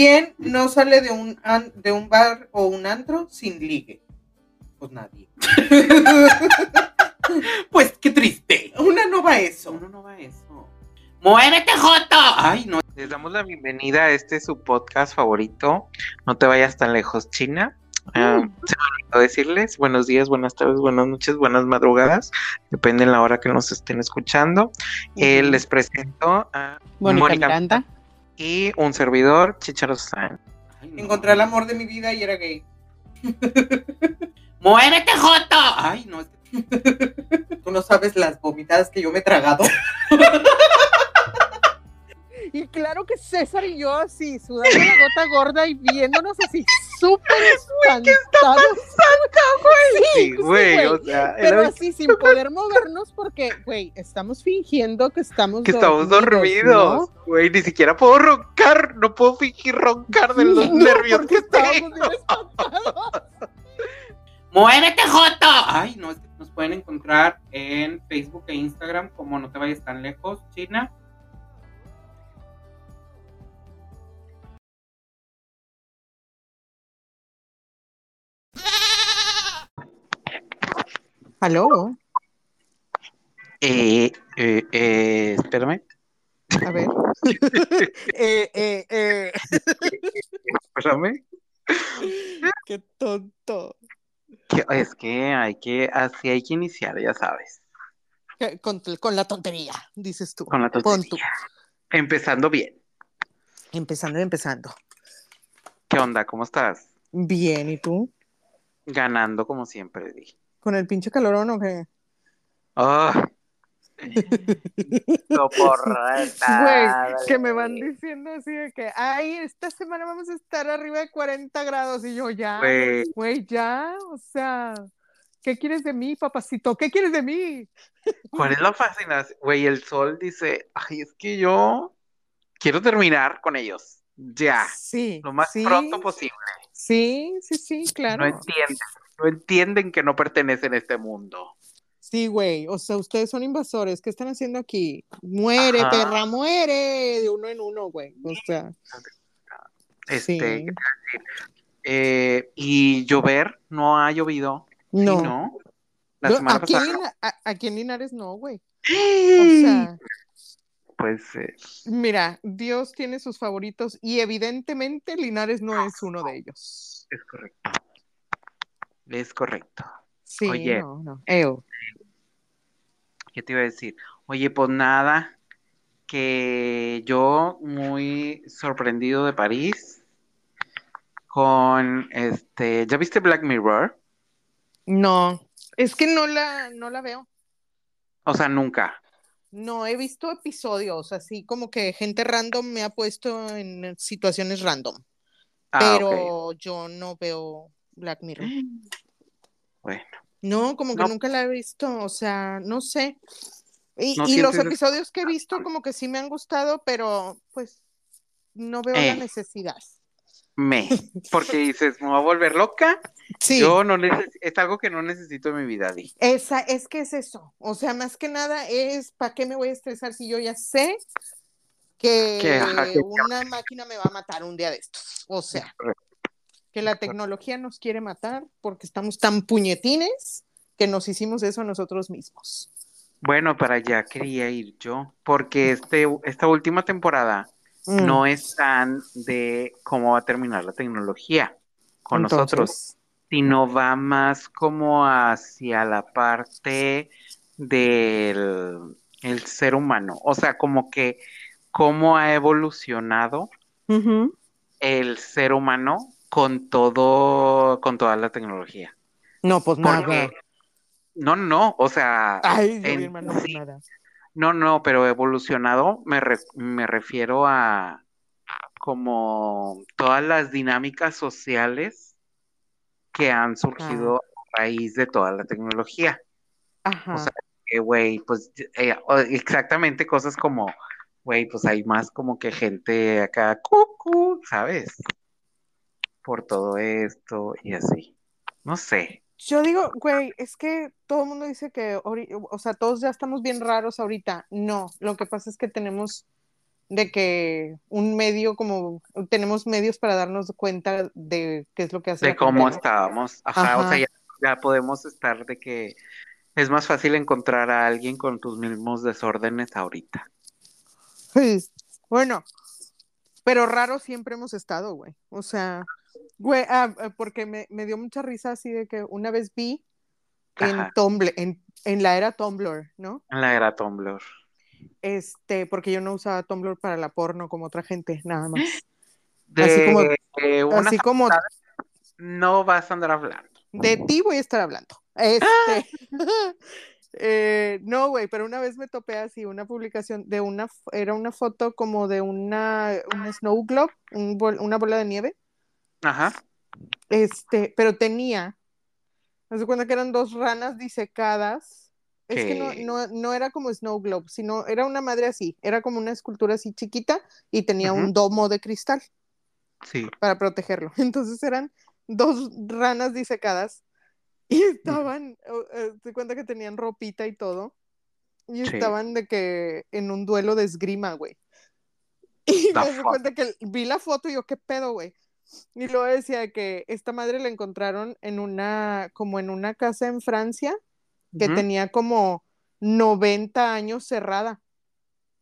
¿Quién no sale de un, an- de un bar o un antro sin ligue? Pues nadie. Pues qué triste. Una no va a eso. Uno no va a eso. ¡Muévete, Joto! Ay, no. Les damos la bienvenida a este su podcast favorito. No te vayas tan lejos, China. Ah, se me olvidó decirles buenos días, buenas tardes, buenas noches, buenas madrugadas. Depende de la hora que nos estén escuchando. Eh, les presento a Mónica Mónica Miranda. Y un servidor, Chicharo San. Ay, no. Encontré el amor de mi vida y era gay. ¡Muévete, Joto! Ay, no. Tú no sabes las vomitadas que yo me he tragado. Y claro que César y yo así, sudando la gota gorda y viéndonos así súper espantados. Sí, güey, güey. o sea, Pero era- así sin poder movernos porque, güey, estamos fingiendo que estamos que estamos dormidos. Güey, ni siquiera puedo roncar, no puedo fingir roncar de los No, nervios que tengo. ¡Muévete, Joto! Ay, no. es que Nos pueden encontrar en Facebook e Instagram como No Te Vayas Tan Lejos, China. Aló, Eh, eh, eh, espérame, a ver. eh, eh, eh. espérame. Qué tonto. Que- es que hay que, así hay que iniciar, ya sabes, Con, con la tontería, dices tú. con la tontería. Empezando bien. Empezando, empezando. ¿Qué onda? ¿Cómo estás? Bien, ¿y tú? Ganando como siempre, di. ¿Con el pinche calorón o qué? Ah. Güey, que me van diciendo así de que, ay, esta semana vamos a estar arriba de 40 grados y yo ya, Güey, güey, ya, o sea, ¿qué quieres de mí, papacito? ¿Qué quieres de mí? ¿cuál es la fascinación? Güey, el sol dice, ay, es que yo quiero terminar con ellos. Ya, Sí, lo más sí, pronto posible. Sí, sí, sí, claro. No entienden, no entienden que no pertenecen a este mundo. Sí, güey, o sea, ustedes son invasores, ¿qué están haciendo aquí? Muere, Ajá. perra, muere, de uno en uno, güey, o sea, Este, sí. Eh, y llover, no ha llovido. Sí, no. ¿no? La Yo- semana aquí, en pasada. A- aquí en Linares no, güey, o sea, Pues eh, mira, Dios tiene sus favoritos y evidentemente Linares no es uno de ellos. es correcto. Es correcto. Sí, Oye. no, no. Eo. ¿Qué te iba a decir? Oye, pues nada, que yo muy sorprendido de París con este, ¿ya viste Black Mirror? No, es que no la, no la veo. O sea, nunca. No, he visto episodios así como que gente random me ha puesto en situaciones random, Ah, pero yo no veo Black Mirror. Bueno, No, como que No. nunca la he visto, o sea, no sé. Y, ¿No y los episodios que he visto como que sí me han gustado, pero pues no veo la Eh. necesidad. me, porque dices, me voy a volver loca. Sí, Yo no es algo que no necesito en mi vida, Di. esa, es que es eso. O sea, más que nada es, ¿para qué me voy a estresar si yo ya sé que Que, ajá, que- una máquina me va a matar un día de estos? O sea, que la tecnología nos quiere matar porque estamos tan puñetines que nos hicimos eso nosotros mismos. Bueno, para allá quería ir yo, porque este, esta última temporada Mm. no es tan de cómo va a terminar la tecnología con nosotros, sino va más como hacia la parte del el ser humano, o sea, como que cómo ha evolucionado el ser humano con todo, con toda la tecnología. No, pues nada. Porque, no, no, no, o sea, Ay, en sí, nada. No, no, pero evolucionado me, re- me refiero a como todas las dinámicas sociales que han surgido a raíz de toda la tecnología. Ajá. O sea, que, güey, pues eh, exactamente cosas como, güey, pues hay más como que gente acá, ¿sabes? Por todo esto y así. No sé. Yo digo, güey, es que todo el mundo dice que, o sea, todos ya estamos bien raros ahorita. No, lo que pasa es que tenemos de que un medio como tenemos medios para darnos cuenta de qué es lo que hace De cómo gente, ¿no? estábamos. Ajá, o sea, ya, ya podemos estar de que es más fácil encontrar a alguien con tus mismos desórdenes ahorita. Pues, bueno, pero raro siempre hemos estado, güey. O sea, güey, ah, ah, porque me, me dio mucha risa así de que una vez vi en Ajá. Tumblr, en, en la era Tumblr, ¿no? En la era Tumblr. Este, porque yo no usaba Tumblr para la porno como otra gente, nada más. De Así como- eh, una Así como no vas a andar hablando. de ti voy a estar hablando. Este, eh, no, güey, pero una vez me topé así una publicación de una, era una foto como de una, un snow globe, un una bola de nieve, Ajá. este, pero tenía, me doy cuenta que eran dos ranas disecadas. Es que no, no, no era como snow globe, sino era una madre así, era como una escultura así chiquita y tenía un domo de cristal. Sí. para protegerlo. Entonces eran dos ranas disecadas y estaban, eh, te cuenta que tenían ropita y todo, y Sí. estaban de que en un duelo de esgrima, güey. Y The me di cuenta que vi la foto y yo, ¿qué pedo, güey? Y luego decía que esta madre la encontraron en una, como en una casa en Francia, que tenía como 90 años cerrada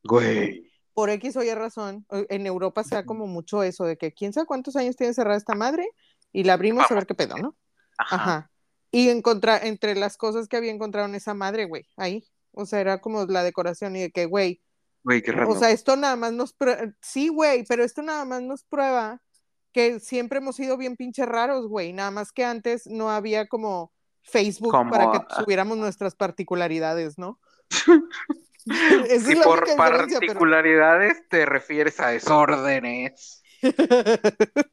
Güey. por X o Y razón, en Europa se da como mucho eso de que quién sabe cuántos años tiene cerrada esta madre y la abrimos a ver qué pedo, ¿no? Ajá. Ajá. Y encontrar, entre las cosas que había encontrado en esa madre, güey, ahí. O sea, era como la decoración y de que, güey, Güey, qué raro. o sea, esto nada más nos sí, güey, pero esto nada más nos prueba que siempre hemos sido bien pinches raros, güey. Nada más que antes no había como Facebook Como, para que subiéramos nuestras particularidades, ¿no? Si es la por pero- particularidades te refieres a desórdenes.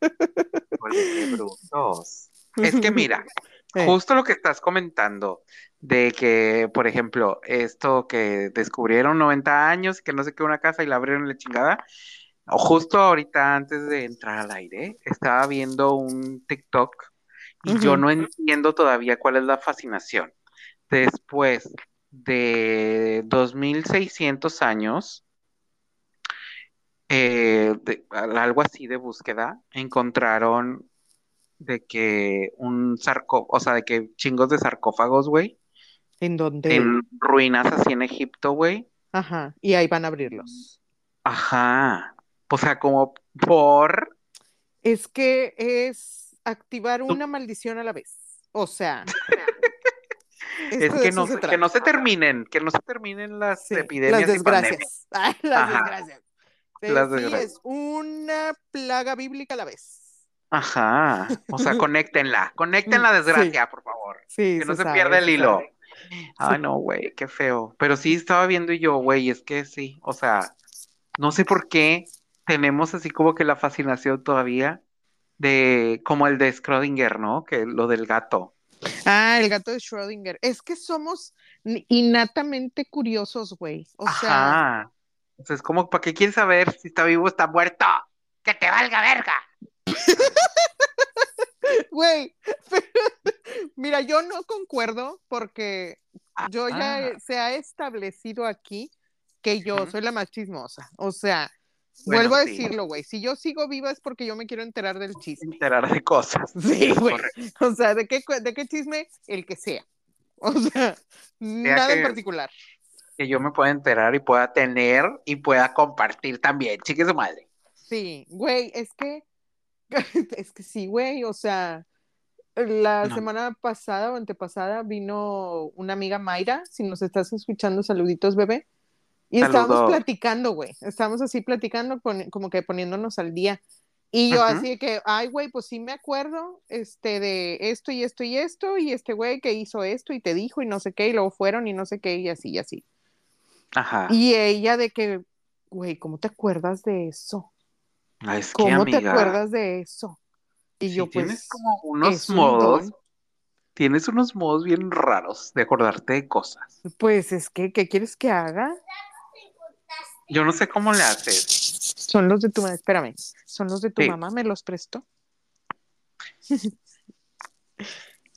Brutos. Es que mira, Eh. justo lo que estás comentando, de que, por ejemplo, esto que descubrieron 90 años, que no sé qué, una casa y la abrieron la chingada, justo ahorita antes de entrar al aire, estaba viendo un TikTok y yo no entiendo todavía cuál es la fascinación. Después de 2600 años, eh, de- algo así de búsqueda, encontraron de que un sarcófago, o sea, de que chingos de sarcófagos, güey, ¿En dónde? en ruinas así en Egipto, güey. Ajá, y ahí van a abrirlos. Ajá. O sea, como por... Es que es activar una maldición a la vez. O sea, Es que no, se se- que no se terminen, que no se terminen las Sí, epidemias las y desgracias. Ay, las Ajá. desgracias. Las sí, desgracias. es una plaga bíblica a la vez. Ajá. O sea, conéctenla, conecten la Sí. desgracia, por favor. Sí, Que no se sabe, pierda el se hilo. sabe. Ay, no, güey, qué feo. Pero sí estaba viendo y yo, güey, es que sí, o sea, no sé por qué tenemos así como que la fascinación todavía de, como el de Schrödinger, ¿no? Que lo del gato. Ah, el gato de Schrödinger. Es que somos innatamente curiosos, güey. O sea, Ajá. O sea, es como, ¿para qué quieres saber si está vivo o está muerto? ¡Que te valga verga! güey. Mira, yo no concuerdo porque yo ya Ah. se ha establecido aquí que yo soy la más chismosa. O sea, Bueno, vuelvo a sí. decirlo, güey. Si yo sigo viva es porque yo me quiero enterar del chisme. Enterar de cosas. Sí, güey. O sea, ¿de qué, ¿de qué chisme? El que sea. O sea, nada en particular. Que yo me pueda enterar y pueda tener y pueda compartir también. Chique su madre. Sí, güey, es que, es que sí, güey, o sea, la No. semana pasada o antepasada vino una amiga Mayra, si nos estás escuchando, saluditos, bebé, y estábamos platicando, güey, estábamos así platicando, como que poniéndonos al día, y yo así de que, ay, güey, pues sí me acuerdo, este, de esto y esto y esto, y este güey que hizo esto y te dijo y no sé qué, y luego fueron y no sé qué, y así y así. Ajá. Y ella de que, güey, ¿cómo te acuerdas de eso? Ah, es que, ¿Cómo te amiga, acuerdas de eso? Y yo tienes pues, como unos un modos, tienes unos modos bien raros de acordarte de cosas. pues es que, ¿qué quieres que haga? Yo no sé cómo le haces. Son los de tu mamá, espérame, son los de tu Sí. mamá, ¿me los prestó?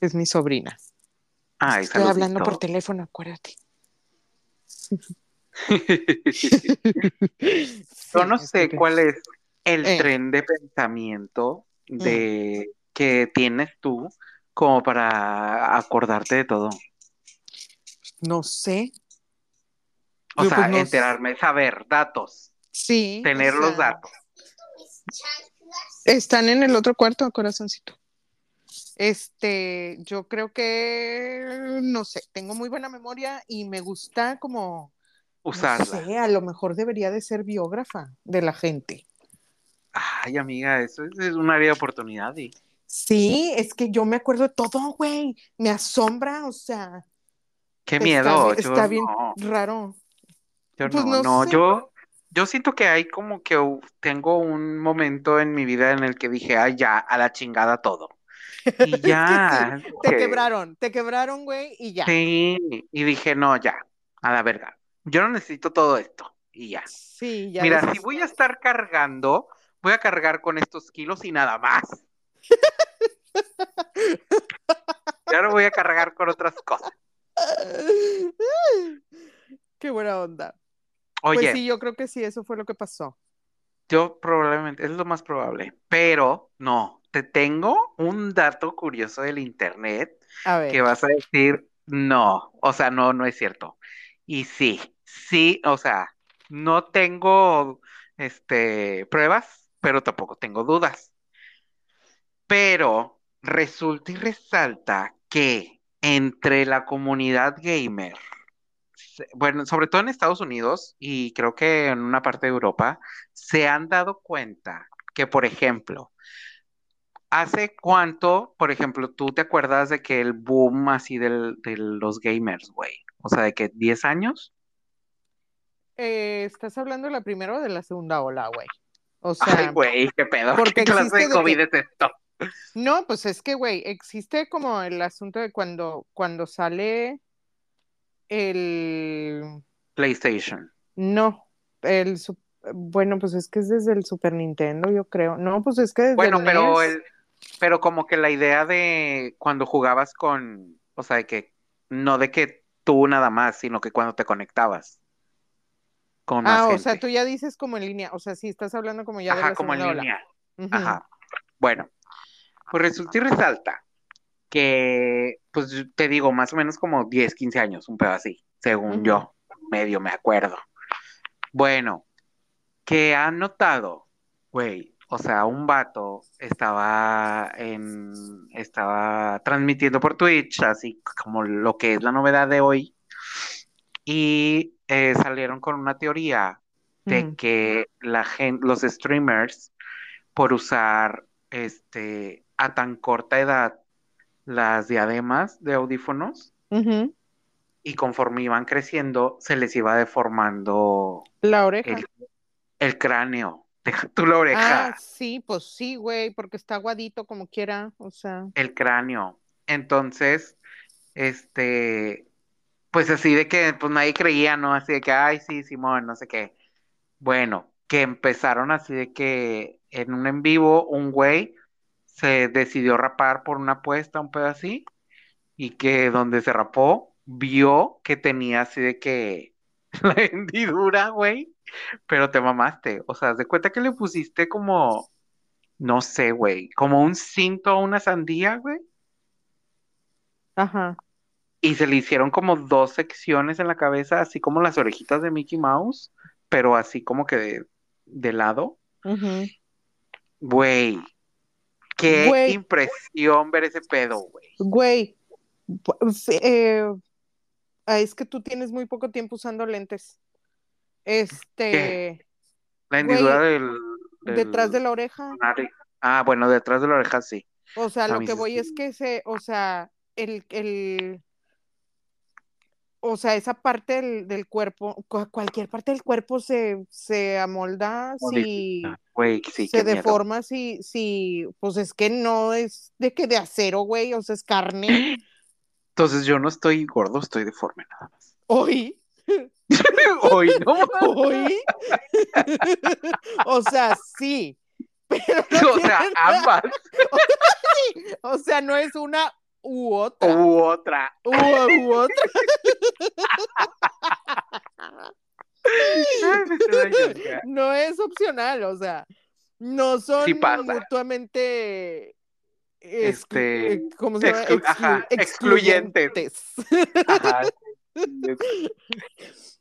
es mi sobrina. Ay, Estoy hablando por teléfono, acuérdate. Yo no sé cuál es el Eh. tren de pensamiento de que tienes tú como para acordarte de todo. No sé. O Yo, sea, pues, no enterarme, saber datos, Sí. o tener los datos. Están en el otro cuarto, corazoncito. Este, yo creo que, no sé, tengo muy buena memoria y me gusta como, no Usarla. sé, a lo mejor debería de ser biógrafa de la gente. Ay, amiga, eso es, es un área de oportunidad. Y... Sí, es que yo me acuerdo de todo, güey. Me asombra, o sea, Qué está miedo. bien- yo está bien no, raro. Yo Pues no, no no, yo, yo siento que hay como que tengo un momento en mi vida en el que dije, ay, ya, a la chingada todo. Y ya. Te que- quebraron, te quebraron, güey, y ya. Sí, y dije, no, ya, a la verga. Yo no necesito todo esto. Y ya. Sí, ya. Mira, si voy a estar cargando, voy a cargar con estos kilos y nada más. Y ahora voy a cargar con otras cosas. Qué buena onda. Oye, Pues sí, yo creo que sí, eso fue lo que pasó. yo probablemente, es lo más probable, pero no, te tengo un dato curioso del internet A ver. que vas a decir, no, o sea, no, no es cierto. Y sí, sí, o sea, no tengo, este, pruebas, pero tampoco tengo dudas. Pero resulta y resalta que entre la comunidad gamer, bueno, sobre todo en Estados Unidos y creo que en una parte de Europa, se han dado cuenta que, por ejemplo, ¿hace cuánto, por ejemplo, tú te acuerdas de que el boom así del, de los gamers, güey? O sea, de que 10 años. Eh, ¿estás hablando de la primera o de la segunda ola, güey? O Ay, sea, güey, qué pedo, porque ¿qué clase de de que- COVID es esto? no, pues es que, güey, existe como el asunto de cuando, cuando sale el, PlayStation. no, el, bueno, pues es que es desde el Super Nintendo, yo creo. No, pues es que desde Bueno, el pero NES. el, pero como que la idea de cuando jugabas con, o sea, de que no de que tú nada más, sino que cuando te conectabas con Ah, o gente. sea, tú ya dices como en línea, o sea, sí estás hablando como ya de Ajá, la como en línea. Ajá. Bueno, pues resulta y resalta que, pues te digo, más o menos como 10, 15 años, un pedo así, según yo, medio me acuerdo. Bueno, que han notado, güey, o sea, un vato estaba en, estaba transmitiendo por Twitch, así como lo que es la novedad de hoy, y eh, salieron con una teoría de que la gente, los streamers, por usar este a tan corta edad las diademas de audífonos y conforme iban creciendo se les iba deformando La oreja. el, el cráneo. Deja tú la oreja, Ah, sí, pues sí, güey, porque está aguadito como quiera, o sea. el cráneo. Entonces, este, pues así de que pues nadie creía, ¿no? Así de que, ay, sí, Simón, no sé qué. Bueno, que empezaron así de que en un en vivo un güey se decidió rapar por una apuesta, un pedo así, y que donde se rapó vio que tenía así de que la hendidura, güey, pero te mamaste, o sea, de cuenta que le pusiste como, no sé, güey, como un cinto a una sandía, güey, Ajá. y se le hicieron como dos secciones en la cabeza, así como las orejitas de Mickey Mouse, pero así como que de, de lado. Güey, qué Güey. impresión ver ese pedo, güey. Güey, eh, ah, es que tú tienes muy poco tiempo usando lentes. Este, La hendidura del, del detrás de la oreja. Ah, bueno, detrás de la oreja sí. O sea, A lo que voy sí. es que se, o sea, el, el, o sea, esa parte del, del cuerpo, cu- cualquier parte del cuerpo se, se amolda si Modifica. Güey, sí, se qué miedo. deforma si, si, pues es que no es de que de acero, güey, o sea, es carne. Entonces yo no estoy gordo, estoy deforme nada más. Hoy, Hoy no. hoy. o sea, sí. Pero no O sea, ambas o sea, no es una u otra. u otra. U, u otra. No es opcional, o sea, no son Sí mutuamente Este, ¿cómo se llama? exclu- ajá, excluyentes. excluyentes. Ajá.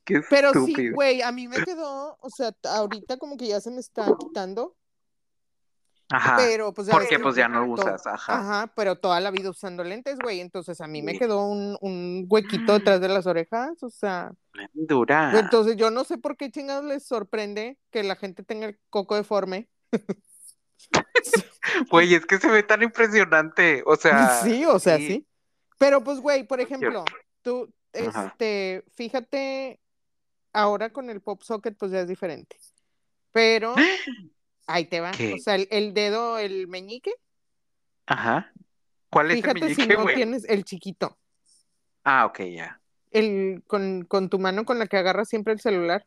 Qué Pero sí, güey, a mí me quedó, o sea, ahorita como que ya se me está quitando, Ajá. pero pues Porque pues ya no usas, ajá. Ajá, pero toda la vida usando lentes, güey, entonces a mí me quedó un, un huequito detrás de las orejas, o sea, Dura. entonces yo no sé por qué chingados les sorprende que la gente tenga el coco deforme. Güey, es que se ve tan impresionante. O sea. sí, o sea, sí. Pero pues, güey, por ejemplo, tú, Ajá. este, fíjate, ahora con el pop socket, pues ya es diferente. Pero ahí te va. ¿Qué? O sea, el, el dedo, el meñique, Ajá. ¿Cuál es el fíjate si meñique, no tienes el chiquito. Ah, ok, ya. El, con, con tu mano con la que agarras siempre el celular.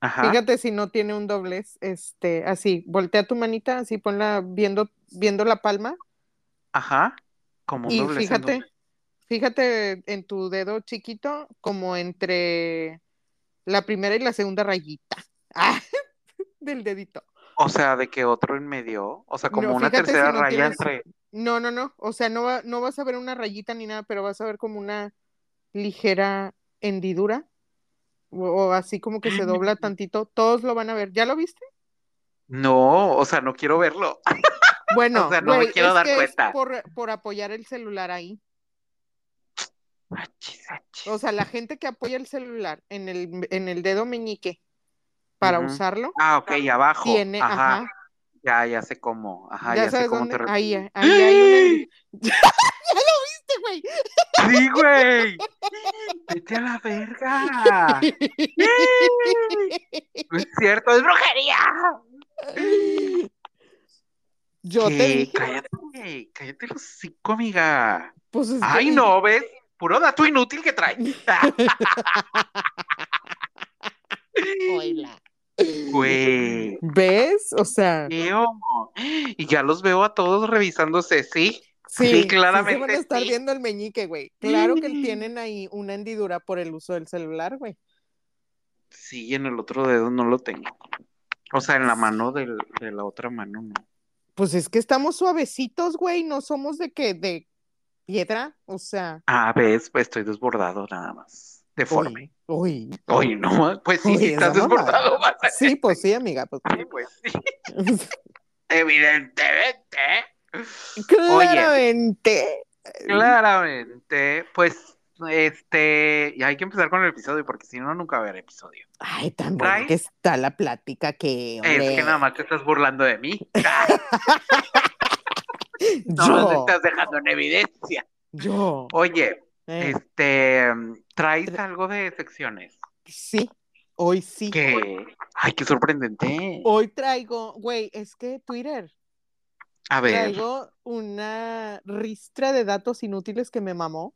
Ajá. Fíjate si no tiene un doblez, este, así, voltea tu manita, así ponla viendo, viendo la palma Ajá. Como un y doblez en fíjate, doble. fíjate en tu dedo chiquito como entre la primera y la segunda rayita Ah, del dedito. O sea, de que otro en medio. O sea, como No, una fíjate si tercera no raya tienes- entre. No, no, no, o sea, no, va- no vas a ver una rayita ni nada, pero vas a ver como una ligera hendidura o, o así como que se dobla tantito, todos lo van a ver. ¿Ya lo viste? No, o sea, no quiero verlo. Bueno, O sea, no me quiero es dar que es cuenta. por, por apoyar el celular ahí. Achis, achis. O sea, la gente que apoya el celular en el, en el dedo meñique para Ujú. usarlo, Ah, ok, abajo. tiene, Ajá. ajá, Ya, ya sé cómo. Ajá, ya ya, sé sabes cómo dónde, te ahí, ahí hay una... ¡Ya lo viste, güey! Sí, güey. Vete a la verga. No es cierto, es brujería. Yo te ¿Qué? dije, Cállate, cállate los cinco, amiga. pues es que- Ay, no, ¿ves? Puro dato inútil que trae. Oila. Güey. ¿Ves? O sea. Y ya los veo a todos revisándose, ¿sí? sí, Sí, sí claramente se van a estar sí. viendo el meñique, güey. Claro que tienen ahí una hendidura por el uso del celular, güey. Sí, en el otro dedo no lo tengo. O sea, en la mano del- de la otra mano no. Pues es que estamos suavecitos, güey, no somos de que, de piedra, o sea, Ah, ves, pues estoy desbordado nada más. Deforme. uy, Oye, no, pues sí, Uy, estás desbordado. mamada. vas a- Sí, pues sí, amiga, pues Sí, pues sí. Evidentemente. claramente. Claramente, pues, este, y hay que empezar con el episodio, porque si no, nunca va a haber episodio. Ay, tan que está la plática que, Es que nada más te estás burlando de mí. No yo, nos estás dejando en evidencia. yo, Oye, eh, este, ¿traes algo de secciones? sí, hoy sí. Que, ay, qué sorprendente. Hoy traigo, güey, es que Twitter, A ver, traigo una ristra de datos inútiles que me mamó.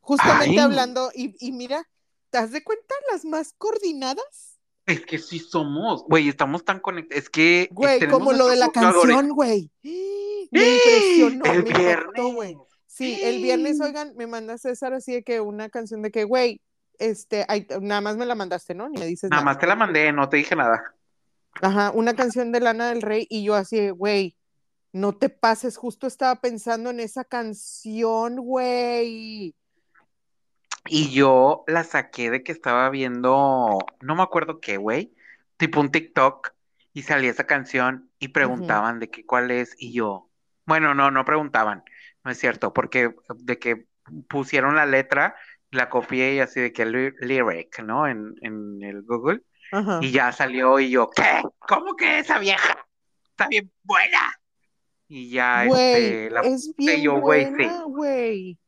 Justamente Ay. hablando, y, y mira, ¿te das de cuenta las más coordinadas? es que sí somos, güey, estamos tan conectados. Es que, Güey, como lo de la canción, güey. Me impresionó, El me impactó, viernes. güey. Sí, el viernes, oigan, me manda César así de que una canción de que, güey, este, ay, nada más me la mandaste, ¿no? Ni me dices Nada nada. más te la mandé, no te dije nada. Ajá, una canción de Lana del Rey y yo así, güey, no te pases, justo estaba pensando en esa canción, güey. Y yo la saqué de que estaba viendo, no me acuerdo qué, güey, tipo un TikTok, y salía esa canción y preguntaban de qué cuál es, y yo, bueno, no, no preguntaban, no es cierto, porque de que pusieron la letra, la copié y así de que ly- lyric, ¿no? En, en el Google, Ajá. y ya salió y yo, ¿qué? ¿Cómo que esa vieja? Está bien buena. Y ya, Güey, este, la es bien yo, güey, sí.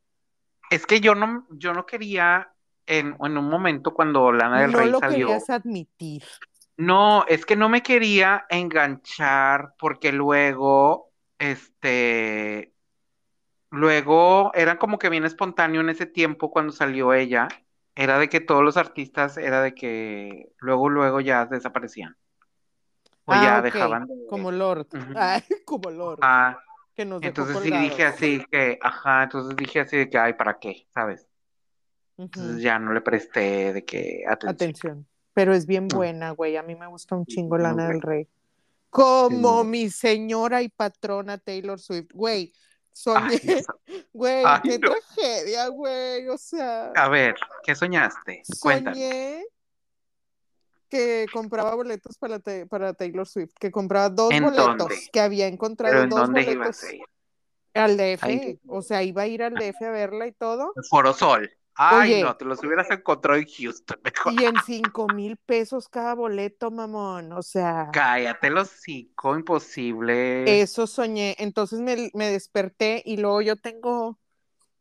Es que yo no, yo no quería en, en un momento cuando Lana del No Rey lo salió. querías admitir. No, es que no me quería enganchar porque luego, este, luego era como que bien espontáneo en ese tiempo cuando salió ella. Era de que todos los artistas, era de que luego, luego ya desaparecían. O Ah, ya dejaban de... Como Lord. Ay, como Lord. Ah, que nos dejó entonces sí dije así que, ajá, entonces dije así de que, ay, ¿para qué? ¿Sabes? Entonces ya no le presté de que atención. Atención. pero es bien Mm. buena, güey. A mí me gusta un chingo Lana del. Rey. Como mi señora y patrona Taylor Swift, güey. Ay, Soñé, Dios. güey, Ay, qué no. tragedia, güey. O sea, A ver, ¿qué soñaste? Soñé que compraba boletos para, para Taylor Swift, que compraba dos ¿En boletos, dónde? que había encontrado ¿Pero en dos dónde boletos ibas a ir? al DF, Ahí. o sea, iba a ir al DF a verla y todo, Foro Sol. Ay, Oye. no, te los hubieras encontrado en Houston. mejor. y en cinco mil pesos cada boleto, mamón, o sea, Cállate los cinco, imposible. eso soñé, entonces me, me desperté y luego yo tengo,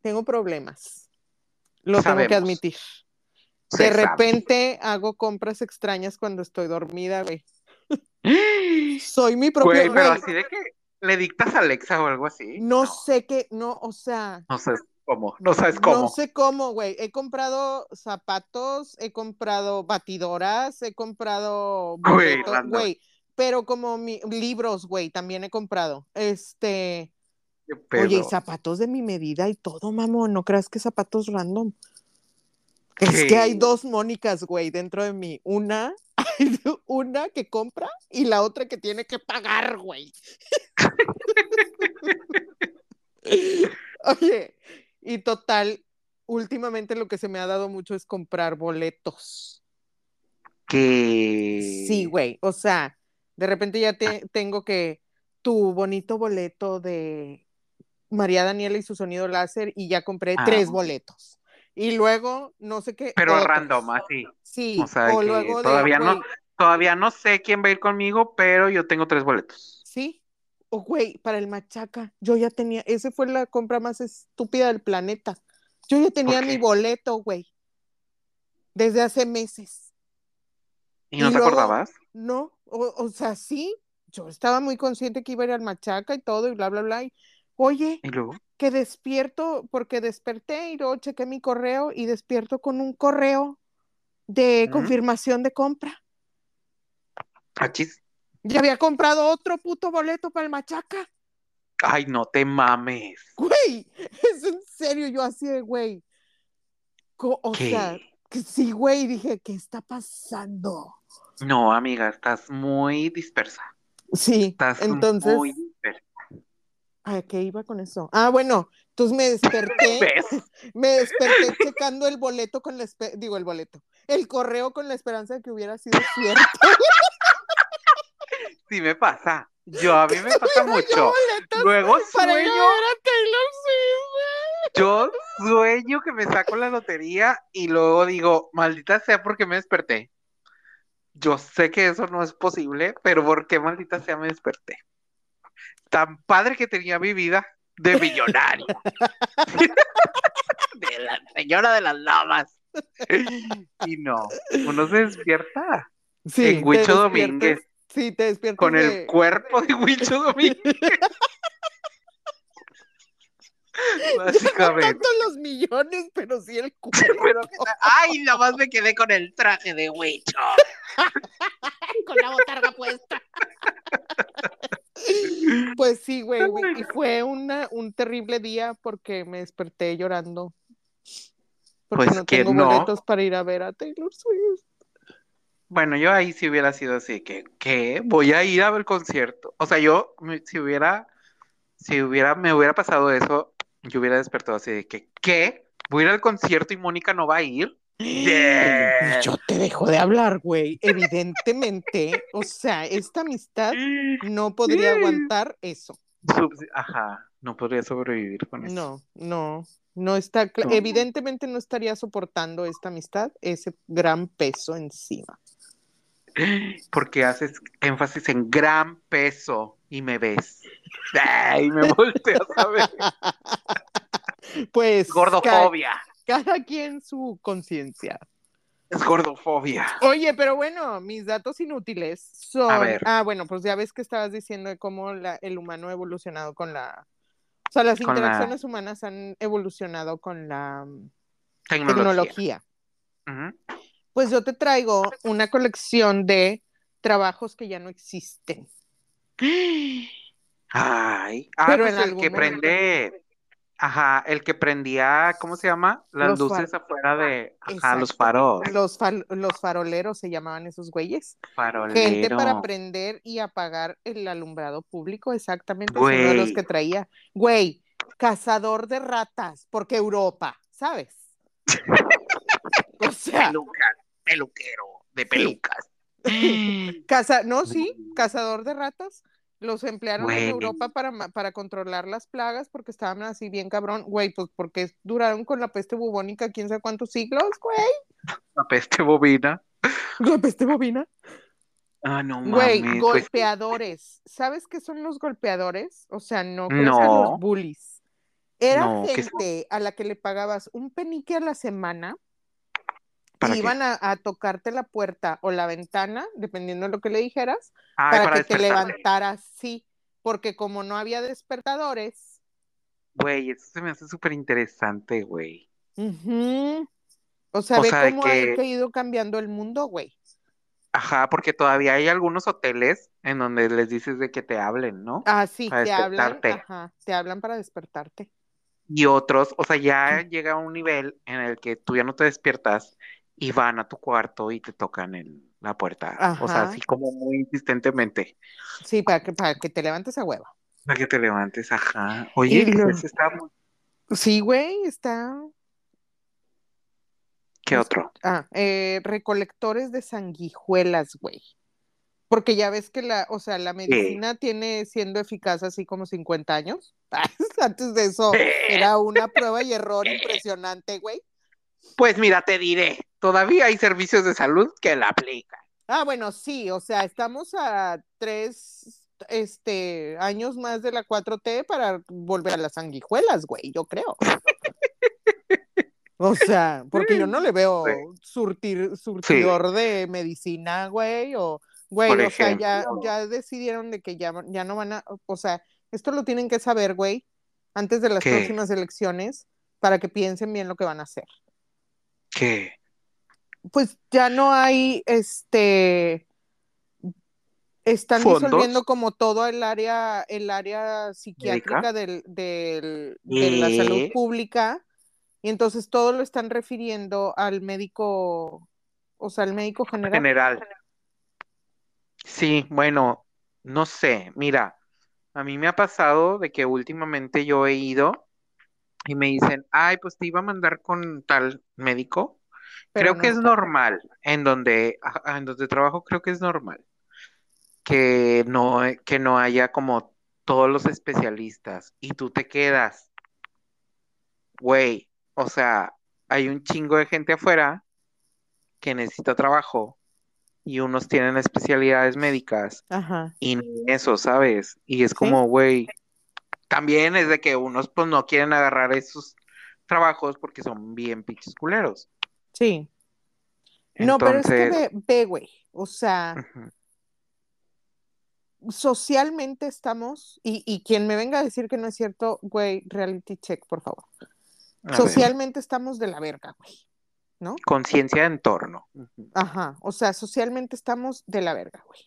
tengo problemas, lo tengo que admitir. Se De sabe. repente hago compras extrañas cuando estoy dormida, güey. Soy mi propio Güey, pero así de que le dictas a Alexa o algo así. No sé qué, no, o sea, No sabes cómo. No sabes cómo. no sé cómo, güey. He comprado zapatos, he comprado batidoras, he comprado Güey, pero como mi, libros, güey, también he comprado. Este, oye, y zapatos de mi medida y todo, mamón, no creas que zapatos random. Es que hay dos Mónicas, güey, dentro de mí. Una, una que compra y la otra que tiene que pagar, güey. Oye, y total, últimamente lo que se me ha dado mucho es comprar boletos. Que. Sí, güey. O sea, de repente ya te, tengo que tu bonito boleto de María Daniela y su sonido láser y ya compré Ah. tres boletos. Y luego, no sé qué. Pero otros. random, así. Sí, O sea, que luego de, todavía no- Todavía no sé quién va a ir conmigo, pero yo tengo tres boletos. Sí. O güey, para el machaca, yo ya tenía, esa fue la compra más estúpida del planeta. Yo ya tenía ¿Por mi boleto, güey. Desde hace meses. ¿Y no Y te luego- acordabas? No, o, o sea, sí, yo estaba muy consciente que iba a ir al machaca y todo y bla, bla, bla. y, oye, ¿Y luego? que despierto, porque desperté y luego chequé mi correo y despierto con un correo de ¿Mm? confirmación de compra. Achis. Ya había comprado otro puto boleto para el machaca. Ay, no te mames. Güey, es en serio, yo así de güey. O ¿Qué? sea, que sí, güey, dije, ¿qué está pasando? No, amiga, estás muy dispersa. Sí, Estás entonces, muy dispersa. ¿a qué iba con eso? Ah, bueno, entonces me desperté, ¿Ves? me desperté checando el boleto con la, digo, el boleto, el correo con la esperanza de que hubiera sido cierto. Sí me pasa. Yo a mí me pasa mucho. Luego sueño, yo sueño que me saco la lotería y luego digo, maldita sea porque me desperté. Yo sé que eso no es posible, pero ¿por qué maldita sea me desperté? Tan padre que tenía mi vida de millonario. de la señora de las lamas. Y no, uno se despierta Sí, en Huicho Domínguez Sí, te despiertas con el cuerpo de Huicho Domínguez. no Básicamente. tanto los millones, pero sí el cuerpo. Ay, nada más me quedé con el traje de Huicho. con la botarga puesta. Pues sí, güey, güey, y fue una, un terrible día porque me desperté llorando. Porque Pues no que tengo no. boletos para ir a ver a Taylor Swift. Bueno, yo ahí sí hubiera sido así, que, ¿qué? Voy a ir a ver el concierto. O sea, yo, me- si hubiera, si hubiera, me hubiera pasado eso, yo hubiera despertado así de que, ¿qué? Voy a ir al concierto y Mónica no va a ir. Yeah. Yo te dejo de hablar, güey. Evidentemente, o sea, esta amistad no podría aguantar eso. Ajá, no podría sobrevivir con eso. No, no, no está, No. evidentemente no estaría soportando esta amistad, ese gran peso encima. Porque haces énfasis en gran peso y me ves. Ay, me volteas a ver. Pues Gordofobia. cada quien su conciencia. Es gordofobia. Oye, pero bueno, mis datos inútiles son. A ver. Ah, bueno, pues ya ves que estabas diciendo de cómo la- el humano ha evolucionado con la. O sea, las la- interacciones humanas han evolucionado con la Tecnología. tecnología. Pues yo te traigo una colección de trabajos que ya no existen. Ay, ah, Pero pues en el algún que momento. prende Ajá, el que prendía, ¿cómo se llama? Las Los luces far- afuera de, ajá, los faros, Los, fal- los faroleros se llamaban esos güeyes. Gente para prender y apagar el alumbrado público, exactamente. es uno de los Güey. que traía. Güey, cazador de ratas, porque Europa, ¿sabes? O sea, peluquero de pelucas. caza, no, sí, cazador de ratas. Los emplearon en. Europa para, para controlar las plagas porque estaban así bien cabrón. Güey, pues porque duraron con la peste bubónica quién sabe cuántos siglos, güey. La peste bovina. La peste bovina. Ah, no Güey, mames. pues, golpeadores. ¿Sabes qué son los golpeadores? O sea, no No. los bullies. Era gente a la que le pagabas un penique a la semana iban a, a tocarte la puerta o la ventana, dependiendo de lo que le dijeras, Ay, para, para que te levantaras, sí, porque como no había despertadores, Güey, eso se me hace súper interesante, güey. ujú, o sea, O ve sea, de cómo que- ha ido cambiando el mundo, güey. Ajá, porque todavía hay algunos hoteles en donde les dices de que te hablen, ¿no? Ah, sí, Para te hablan, ajá, te hablan para despertarte. Y otros, o sea, ya llega a un nivel en el que tú ya no te despiertas y van a tu cuarto y te tocan en la puerta. O sea, así como muy insistentemente. Sí, para que, para que te levantes a huevo. Para que te levantes, ajá. Oye, lo- está muy- Sí, güey, está. ¿Qué Pues, otro? Ah, eh, recolectores de sanguijuelas, güey. Porque ya ves que la, o sea, la medicina tiene siendo eficaz así como 50 años. Antes de eso era una prueba y error impresionante, güey. Pues mira, te diré, todavía hay servicios de salud que la aplican. Ah, bueno, sí, o sea, estamos a tres este, años más de la 4T para volver a las sanguijuelas, güey, yo creo. O sea, porque yo no le veo surtir, surtidor de medicina, güey, o, güey, Por o sea, ya, ya decidieron de que ya, ya no van a, o sea, esto lo tienen que saber, güey, antes de las ¿Qué? próximas elecciones, para que piensen bien lo que van a hacer. ¿Qué? Pues ya no hay este están ¿Fondos? disolviendo como todo el área el área psiquiátrica del, del- de la salud pública y entonces todo lo están refiriendo al médico o sea al médico general General. Sí, bueno, no sé, mira, a mí me ha pasado de que últimamente yo he ido y me dicen, ay, pues te iba a mandar con tal médico. Pero Creo no que es normal, en donde, en donde trabajo creo que es normal que no, que no haya como todos los especialistas y tú te quedas, güey, o sea, hay un chingo de gente afuera que necesita trabajo y unos tienen especialidades médicas Ajá y eso, ¿sabes? Y es como, güey, también es de que unos pues no quieren agarrar esos trabajos porque son bien pinches culeros. Sí no pero es que ve, güey o sea socialmente estamos y, y quien me venga a decir que no es cierto güey reality check por favor a ver, socialmente estamos de la verga güey ¿no? conciencia de entorno. Ajá, o sea, socialmente estamos de la verga, güey.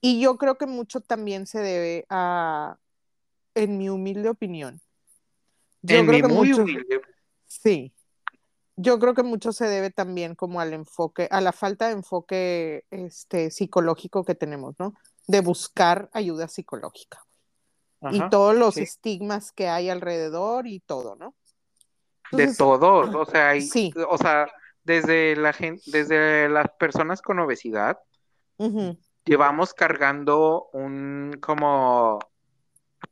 Y yo creo que mucho también se debe a, en mi humilde opinión. Yo En creo mi que muy mucho, humilde sí. Yo creo que mucho se debe también como al enfoque, a la falta de enfoque este, psicológico que tenemos, ¿no? De buscar ayuda psicológica. Y todos los sí. estigmas que hay alrededor y todo, ¿no? De todos, o sea, hay- Sí. o sea, desde la gente, desde las personas con obesidad, llevamos cargando un como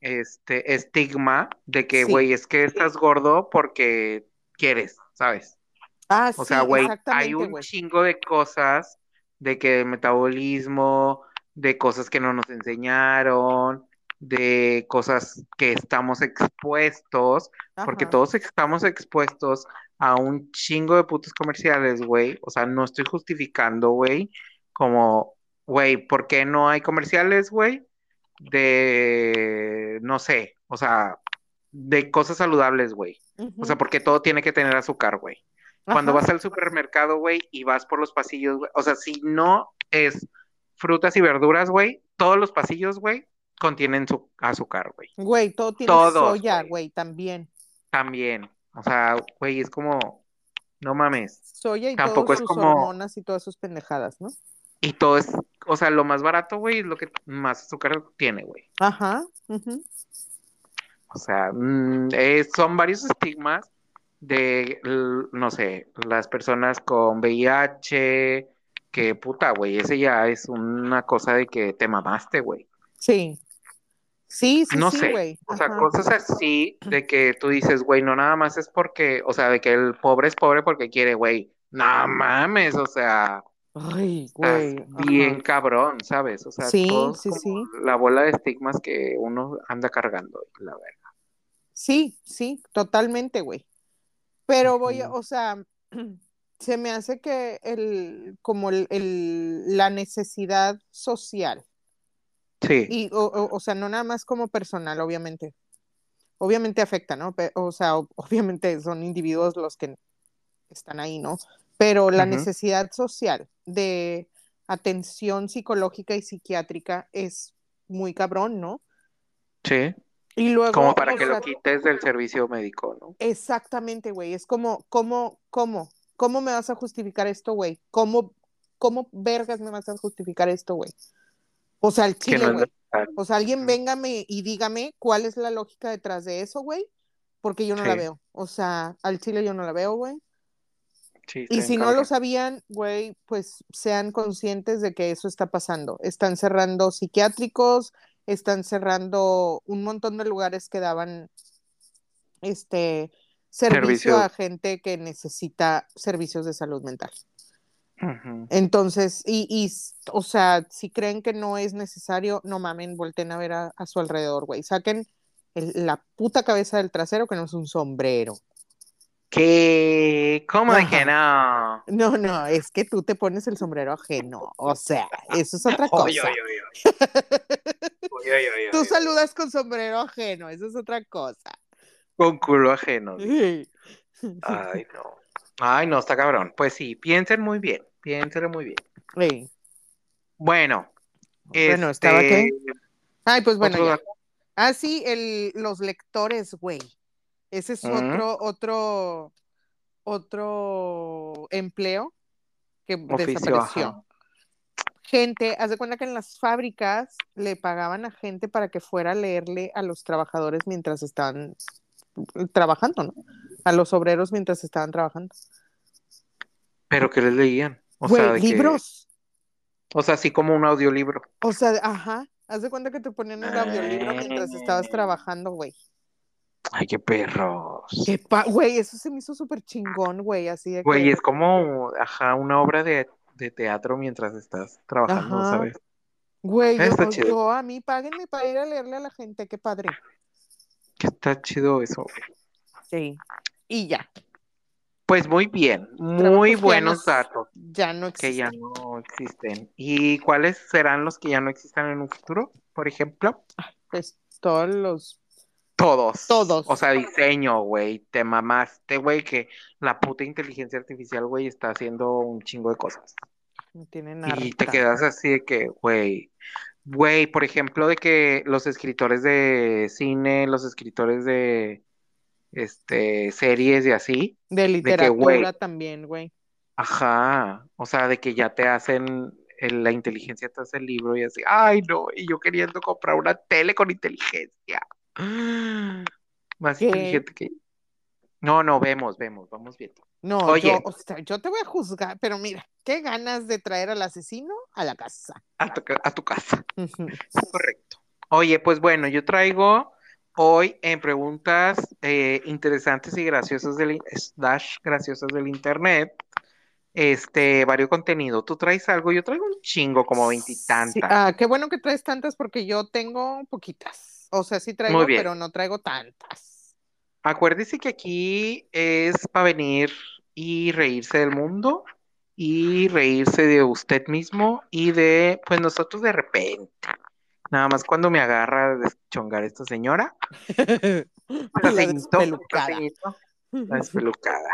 este estigma de que, Sí. güey, es que estás gordo porque quieres, ¿sabes? Ah, O sí, sea, güey, hay un chingo de cosas de que el metabolismo, de cosas que no nos enseñaron, de cosas que estamos expuestos, porque todos estamos expuestos a un chingo de putos comerciales, güey. O sea, no estoy justificando, güey, como, güey, ¿por qué no hay comerciales, güey? De, no sé, o sea, de cosas saludables, güey. O sea, porque todo tiene que tener azúcar, güey. Cuando vas al supermercado, güey, y vas por los pasillos, güey, o sea, si no es frutas y verduras, güey, todos los pasillos, güey, contienen su azúcar, güey. Güey, todo tiene Todos, soya, güey. también. También. O sea, güey, es como, no mames. Soya y Tampoco todas es sus como- hormonas y todas sus pendejadas, ¿no? Y todo es, o sea, lo más barato, güey, es lo que más azúcar tiene, güey. Ajá. ujú. O sea, mm, eh, son varios estigmas de, no sé, las personas con VIH, que puta, güey, ese ya es una cosa de que te mamaste, güey. Sí. Sí, sí, No sí, sé, güey. O sea, Ajá. cosas así de que tú dices, güey, no nada más es porque, o sea, de que el pobre es pobre porque quiere, güey. No mames, o sea, Ay, güey. bien ajá. cabrón, ¿sabes? O sea, Sí, sí, sí. la bola de estigmas que uno anda cargando, la verdad. Sí, sí, totalmente, güey. Pero voy, a- o sea, se me hace que el, como el, el- la necesidad social, Sí, y, o, o- o sea, no nada más como personal, obviamente. Obviamente afecta, ¿no? O sea, obviamente son individuos los que están ahí, ¿no? Pero la necesidad social de atención psicológica y psiquiátrica es muy cabrón, ¿no? sí. Y luego, Como para que sea, lo quites del servicio médico, ¿no? Exactamente, güey. Es como, ¿cómo, cómo, cómo me vas a justificar esto, güey? ¿Cómo, cómo vergas me vas a justificar esto, güey? O sea, el chile, no güey. necesario. O sea, alguien véngame y dígame cuál es la lógica detrás de eso, güey. Porque yo no la veo. O sea, al chile yo no la veo, güey. Sí, Y si no lo sabían, güey, pues sean conscientes de que eso está pasando. Están cerrando psiquiátricos, están cerrando un montón de lugares que daban este servicio Servicio. a gente que necesita servicios de salud mental. Entonces, y, y, o sea, si creen que no es necesario, no mamen, volten a ver a, a su alrededor, güey. Saquen el- la puta cabeza del trasero que no es un sombrero. ¿Qué? ¿Cómo de que no? No, no, es que tú te pones el sombrero ajeno. O sea, eso es otra cosa. Oy, oy, oy, Tú saludas con sombrero ajeno, eso es otra cosa. Con culo ajeno. Sí. Ay, no. Ay, no, está cabrón. Pues sí, piensen muy bien. Piensen muy bien. Sí. Bueno. Bueno, ¿estaba este, qué? Ay, pues bueno, ya. Ah, sí, el, los lectores, güey. Ese es otro, otro, otro empleo que Oficio, desapareció. ajá. Gente, haz de cuenta que en las fábricas le pagaban a gente para que fuera a leerle a los trabajadores mientras estaban trabajando, ¿no? A los obreros mientras estaban trabajando. Pero que les leían. O Güey, sea, de que- libros. o sea, así como un audiolibro. O sea, ajá. Haz de cuenta que te ponían el audiolibro mientras estabas Ah. trabajando, güey. Ay, qué perros. Qué pa- Güey, eso se me hizo súper chingón, güey. Así de Güey, que. es como, ajá, una obra de, de teatro mientras estás trabajando, Ajá. ¿sabes? Güey, yo, chido. yo a mí páguenme para ir a leerle a la gente, qué padre. Está chido eso. güey. Sí. Y ya. Pues muy bien, muy Trabajos que ya buenos no- datos Ya no que ya no existen. ¿Y cuáles serán los que ya no existan en un futuro? Por ejemplo, Pues todos los. Todos. Todos. O sea, diseño, güey, te mamaste, güey, que la puta inteligencia artificial, güey, está haciendo un chingo de cosas. No tienen Y te quedas así de que, güey, güey, por ejemplo, de que los escritores de cine, los escritores de este series y así, De que, literatura también, güey. ajá, o sea, de que ya te hacen la inteligencia te hace el libro y así, ay no, y yo queriendo comprar una tele con inteligencia. Más ¿Qué? inteligente que No, no, vemos, vemos, vamos viendo. No, Oye. yo, o sea, yo te voy a juzgar, pero mira, qué ganas de traer al asesino a la casa. A tu, ca- a tu casa. Correcto. Oye, pues bueno, yo traigo hoy en preguntas eh, interesantes y graciosas del slash graciosas del internet, este varios contenido. Tú traes algo, yo traigo un chingo, como Sí, veintitantas. ah, qué bueno que traes tantas porque yo tengo poquitas. O sea, sí traigo, pero no traigo tantas. Acuérdese que aquí es para venir y reírse del mundo y reírse de usted mismo y de, pues nosotros de repente. Nada más cuando me agarra de chongar esta señora. La Ceñito, despelucada. la despelucada.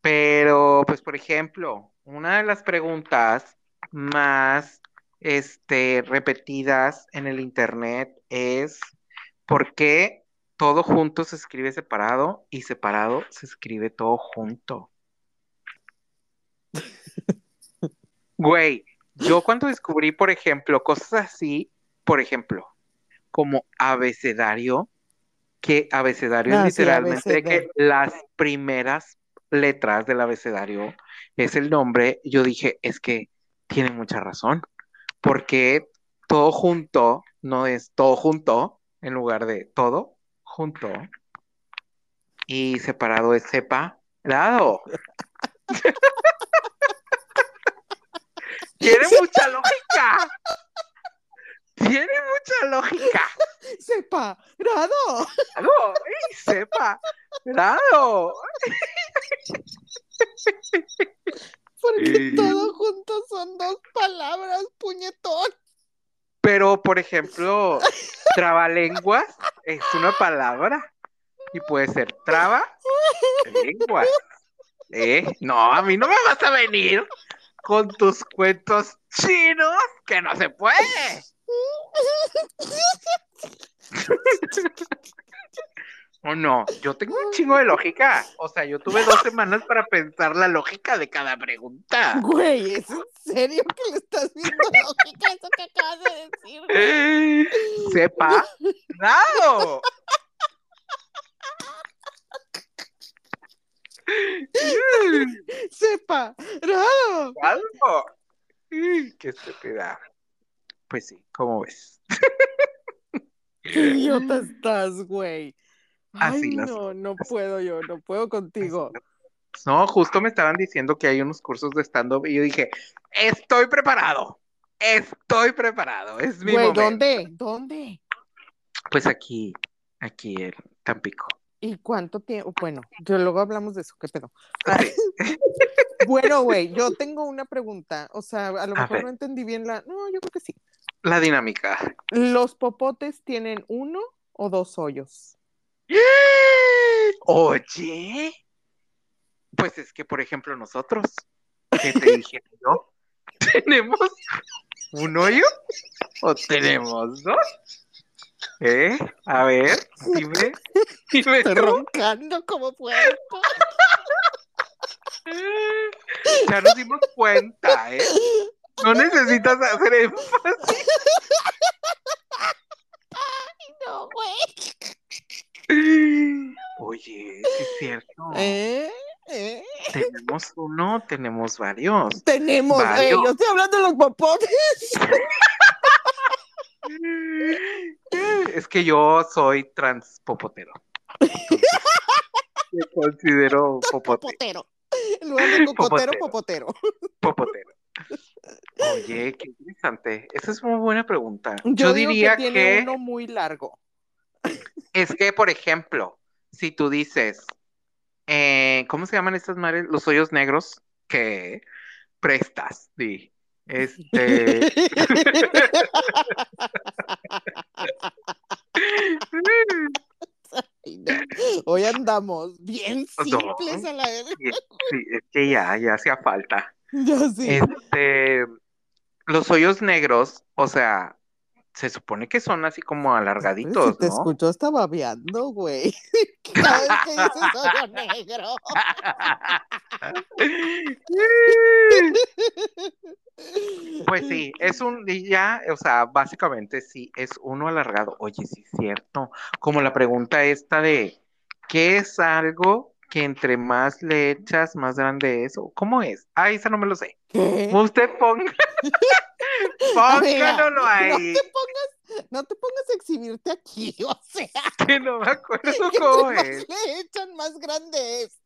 Pero, pues, por ejemplo, una de las preguntas más este, repetidas en el internet es ¿por qué todo junto se escribe separado y separado se escribe todo junto. Güey, yo cuando descubrí, por ejemplo, cosas así, por ejemplo, como abecedario, que abecedario es Ah, sí, literalmente que las primeras letras del abecedario es el nombre, yo dije, es que tiene mucha razón, porque todo junto no es todo junto en lugar de todo junto y separado es separado. Tiene mucha lógica. Tiene mucha lógica. Separado. Claro, ¡ey, sepa, claro. Porque todo juntos son dos palabras, puñetón. Pero, por ejemplo, trabalenguas es una palabra y puede ser traba lenguas. ¿Eh? No, a mí no me vas a venir con tus cuentos chinos que no se puede. ¿O no? Yo tengo un chingo de lógica. O sea, yo tuve dos semanas para pensar la lógica de cada pregunta. Güey, ¿es en serio que le estás viendo lógica eso que acabas de decir, güey? Sepa, claro. Separado. Algo. Uy, Qué estúpida. Pues sí, ¿cómo ves? Qué idiota estás, güey. Ay, las no, no puedo yo, no puedo contigo. No, justo me estaban diciendo que hay unos cursos de stand-up y yo dije, estoy preparado. Estoy preparado. Es mi Güey, momento. ¿dónde? ¿Dónde? Pues aquí, aquí en Tampico. ¿Y cuánto tiempo? Bueno, yo luego hablamos de eso, ¿qué pedo? Sí. Bueno, güey, yo tengo una pregunta. O sea, a lo A mejor ver. no entendí bien la. No, yo creo que sí. La dinámica. ¿Los popotes tienen uno o dos hoyos? Oye, pues es que, por ejemplo, nosotros, ¿qué te dije yo? ¿Tenemos un hoyo o tenemos dos? ¿Eh? A ver, dime, dime Estoy roncando como puerco. Ya nos dimos cuenta, ¿eh? No necesitas hacer énfasis. No, güey. Oye, es cierto. ¿Eh? ¿Eh? Tenemos uno, tenemos varios. Tenemos, güey. Varios. Yo estoy hablando de los popotes. Es que yo soy transpopotero. Me considero popote, Popotero. En lugar de cocotero, Popotero. popotero. popotero. Oye, qué interesante. Esa es una buena pregunta. Yo, diría que que, tiene uno muy largo. Es que, por ejemplo, si tú dices, eh, ¿cómo se llaman estas madres? Los hoyos negros que prestas, di. Este, no. Hoy andamos bien No. simples a la vez. sí, es que ya, ya hacía falta. Ya sí. Este, los hoyos negros, o sea, se supone que son así como alargaditos, si te ¿no? escucho, está babeando, güey. Cada vez que dices hoyo negro. Pues sí, es un, y ya, o sea, básicamente sí, es uno alargado. Oye, sí es cierto. Como la pregunta esta de, ¿qué es algo que entre más le echas, más grande es? ¿O ¿Cómo es? Ah, esa no me lo sé. ¿Qué? Usted ponga, Amiga, póngalo ahí, No te pongas, no te pongas a exhibirte aquí, o sea, que no me acuerdo cómo es. más le echan, más grande es.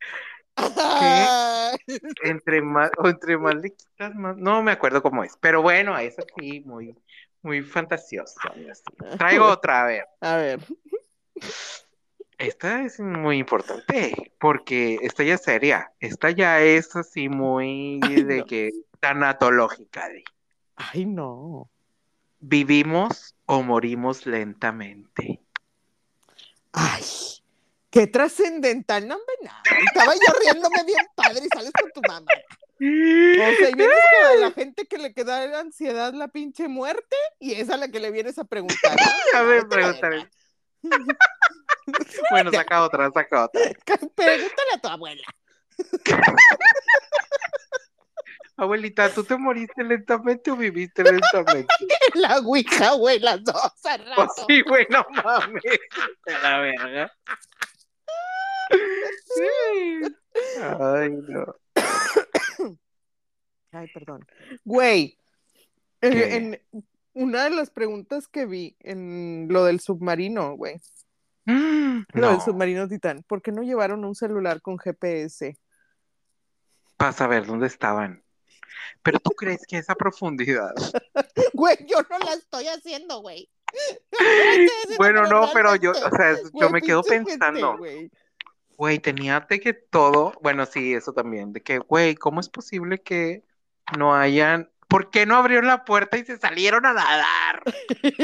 Ay, Entre más, o entre más le quitas, más, no me acuerdo cómo es, pero bueno, es así, muy, muy fantasioso. así. Traigo otra, a ver. A ver, Esta es muy importante, porque esta ya es seria, esta ya es así muy Ay, de no. que tanatológica, de ay no. vivimos o morimos lentamente. Ay, qué trascendental, no hombre, nada. Estaba yo riéndome bien padre y sales con tu mamá. O sea, y vienes con la- la gente que le queda ansiedad la pinche muerte y es a la que le vienes a preguntar. me a la preguntaré. verga. Bueno, saca otra, saca otra. Pregúntale a tu abuela. Abuelita, ¿tú te moriste lentamente o viviste lentamente? La ouija, güey, las dos al Oh, rato. sí, güey, no mames. A la verga. Ay, no. Ay, perdón. Güey, eh, en una de las preguntas que vi en lo del submarino, güey, lo No, del submarino Titán, ¿por qué no llevaron un celular con GPS? para saber dónde estaban. Pero tú crees que esa profundidad. Güey, yo no la estoy haciendo, güey. Bueno, no, pero yo, o sea, yo me quedo gente, pensando, güey. güey, tenía de que todo, bueno, sí, eso también, de que, güey, ¿cómo es posible que no hayan, ¿por qué no abrieron la puerta y se salieron a nadar?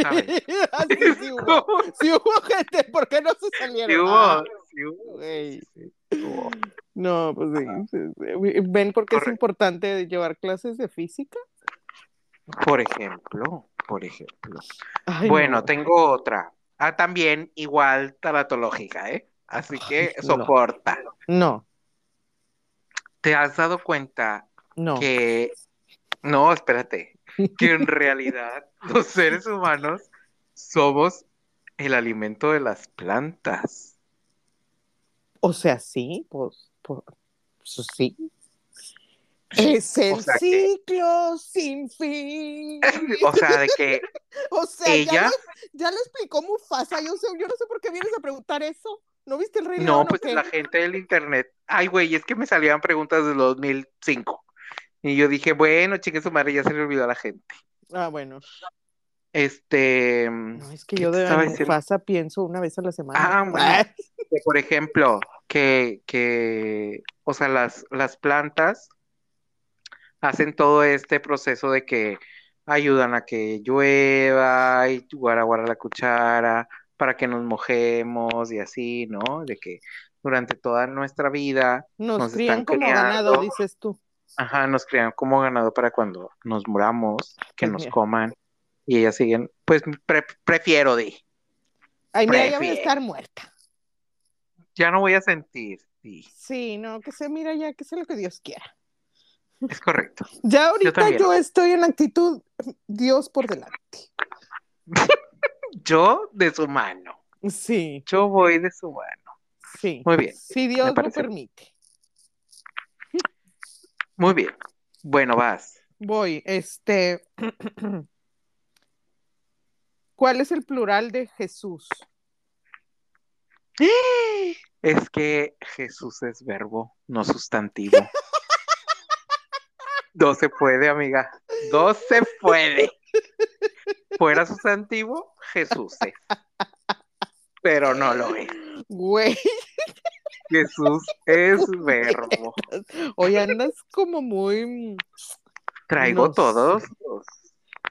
¿Sabes? Así sí hubo. Sí hubo gente, ¿por qué no se salieron? Sí hubo, Ah, sí hubo, sí, sí hubo. No, pues sí, sí, sí. ¿Ven por qué es importante llevar clases de física? Por ejemplo, por ejemplo. Ay, Bueno, no. tengo otra. Ah, también igual taratológica, ¿eh? Así que soporta. No, ¿Te has dado cuenta no. que, no, espérate, que en realidad los seres humanos somos el alimento de las plantas? O sea, sí, pues, pues, pues sí. Es el O sea que- ciclo sin fin. O sea, de que O sea, ya, ella, le, ya le explicó Mufasa. Yo, sé, yo no sé por qué vienes a preguntar eso. ¿No viste el rey no, León pues la gente del internet, ay, güey, es que me salían preguntas de 2005. Y yo dije, bueno, chingue su madre, ya se le olvidó a la gente. Ah, bueno. Este, No, es que ¿Qué yo de? Mufasa pienso una vez a la semana. Ah, bueno. por ejemplo, que, que, o sea, las, las plantas hacen todo este proceso de que ayudan a que llueva y guara guara la cuchara para que nos mojemos y así, ¿no? De que durante toda nuestra vida, Nos, nos crían están como criando. ganado, dices tú. ajá, nos crean como ganado para cuando nos muramos, que nos coman y ellas siguen, pues pre- prefiero de, Ay, mira, ya voy a estar muerta. Ya no voy a sentir, sí, Sí, no, que se mira ya, que sea lo que Dios quiera. es correcto. Ya ahorita yo, estoy en la actitud Dios por delante. Yo de su mano. Sí, Yo voy de su mano. sí. Muy bien, Si Dios lo permite. muy bien. Bueno, vas. Voy, este. ¿Cuál es el plural de Jesús? Es que Jesús es verbo, no sustantivo. No se puede, amiga. No se puede. Fuera sustantivo, Jesús es. Pero no lo es. Güey, Jesús es verbo. hoy andas como muy. Traigo No sé. todos los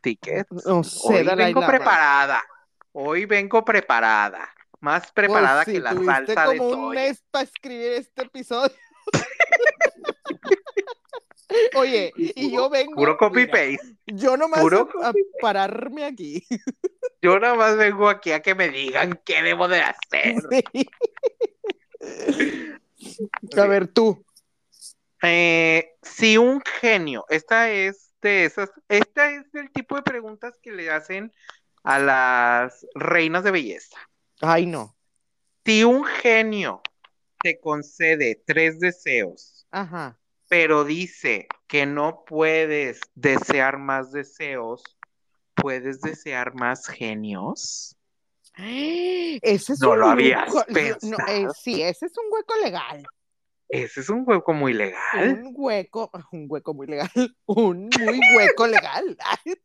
tickets. No sé, Hoy vengo preparada. Hoy vengo preparada. Más preparada Pues sí, que la salsa de como un soya. mes para escribir este episodio. Oye, y yo vengo. Puro copy paste. Yo nomás puro a, a pararme aquí. Yo nada más vengo aquí a que me digan qué debo de hacer. Sí. A ver, tú. Eh, si un genio, esta es de esas, esta es del tipo de preguntas que le hacen a las reinas de belleza. Ay, no. Si un genio te concede tres deseos, Ajá. pero dice que no puedes desear más deseos, ¿puedes desear más genios? Ese es No un lo habías no, pensado. eh, sí, ese es un hueco legal. Ese es un hueco muy legal. Un hueco, un hueco muy legal. Un muy hueco legal.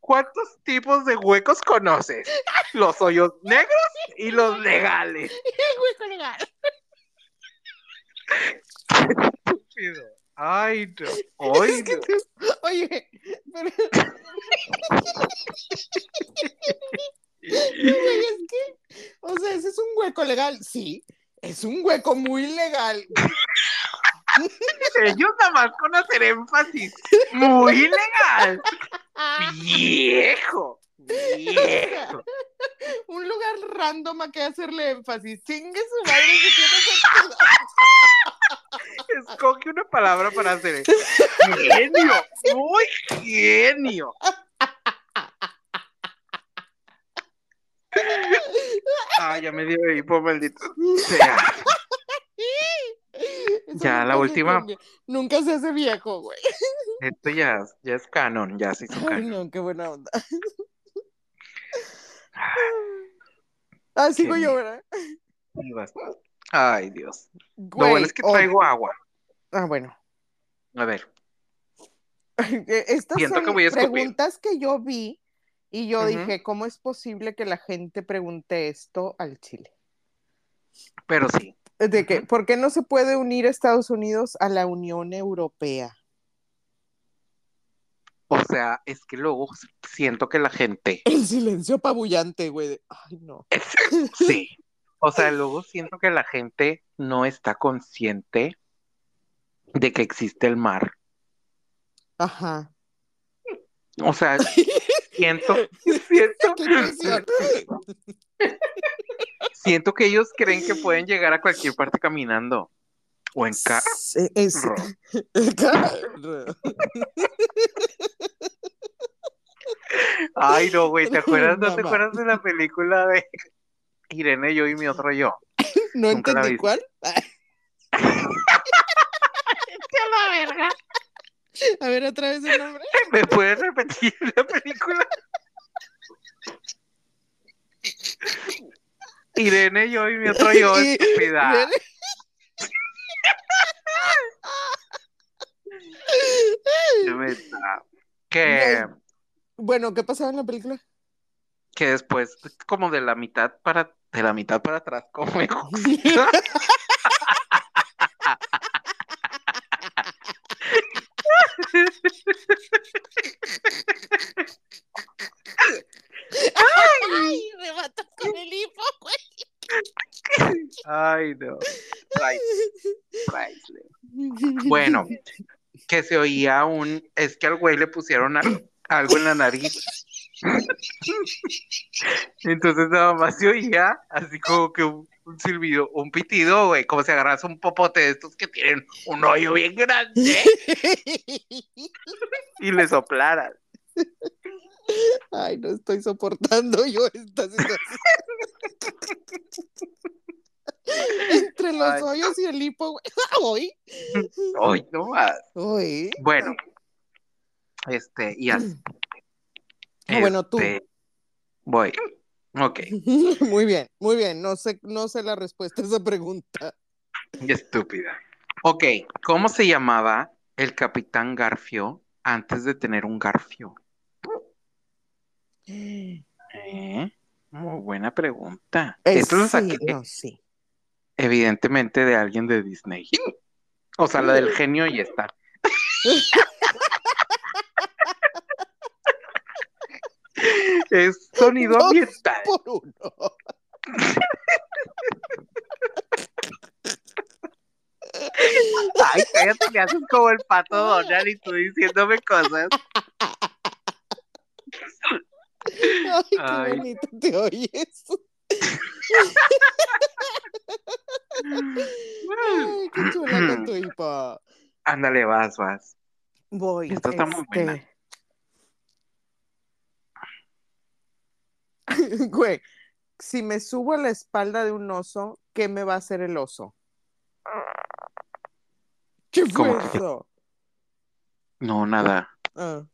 ¿Cuántos tipos de huecos conoces? Los hoyos negros y los legales. hueco legal. Estúpido. Ay, no. Ay, Es que no. oye, pero. No, güey, es que, o sea, ese es un hueco legal, sí, es un hueco muy legal. Ellos nada más con hacer énfasis. Muy legal. Viejo. Viejo. Un lugar random a que hacerle énfasis. Chingue su madre si tiene. Escoge una palabra para hacer. Genio. Muy genio. Ah, ya me dio hipo, maldito sea. Eso Ya, la se última. Nunca se hace viejo, güey. Esto ya, ya es canon, ya se hizo Ay, canon. no, qué buena onda. Ah, sigo Qué yo, ¿verdad? Ay, Dios. Lo Güey, bueno es que oh, traigo agua. Ah, bueno. A ver. Estas Siento son que voy a escupir. preguntas que yo vi y yo dije, ¿cómo es posible que la gente pregunte esto al Chile? Pero sí. De que. ¿por qué no se puede unir Estados Unidos a la Unión Europea? O sea, es que luego siento que la gente. El silencio apabullante, güey. de, Ay, no. Sí. O sea, luego siento que la gente no está consciente de que existe el mar. Ajá. O sea, siento, siento. siento que ellos creen que pueden llegar a cualquier parte caminando. O en carro. Ay, no, güey, ¿te acuerdas? ¿No te acuerdas de la película de Irene, yo y mi otro yo? No Nunca entendí cuál. la verga! A ver, otra vez el nombre. ¿Me puedes repetir la película? Irene, yo y mi otro yo, estúpida. Que, Bueno, ¿qué pasaba en la película? que después, como de la mitad para, de la mitad para atrás, como me gusta. Ay, me matas con el hipo, güey. Ay, no. Priceless. Bueno, que se oía un, es que al güey le pusieron al- algo en la nariz. Entonces nada más se oía así como que un, un silbido, un pitido, güey, como si agarras un popote de estos que tienen un hoyo bien grande y le soplaras. Ay, no estoy soportando yo esta situación. Entre los Ay. hoyos y el hipo, güey. Hoy. Ay, no más. Hoy. Bueno, este, y así. Ah, bueno, tú. Este, Voy. Ok, Muy bien, muy bien. No sé, no sé la respuesta a esa pregunta. estúpida. Ok, ¿cómo se llamaba el capitán Garfio antes de tener un Garfio? ¿Eh? Muy buena pregunta. Eh, Esto lo sí, saqué no, sí. Evidentemente de alguien de Disney. O sea, la del genio y esta. Es sonido Dos ambiental. Por uno. Ay, cállate, me haces como el pato Donald y tú diciéndome cosas. Ay, qué Ay. bonito te oyes. Ay, qué chula con tu hipo. Ándale, vas, vas. Voy. Esta está muy buena. este. Güey, si me subo a la espalda de un oso, ¿qué me va a hacer el oso? ¿Qué fue eso? No, nada. Ah.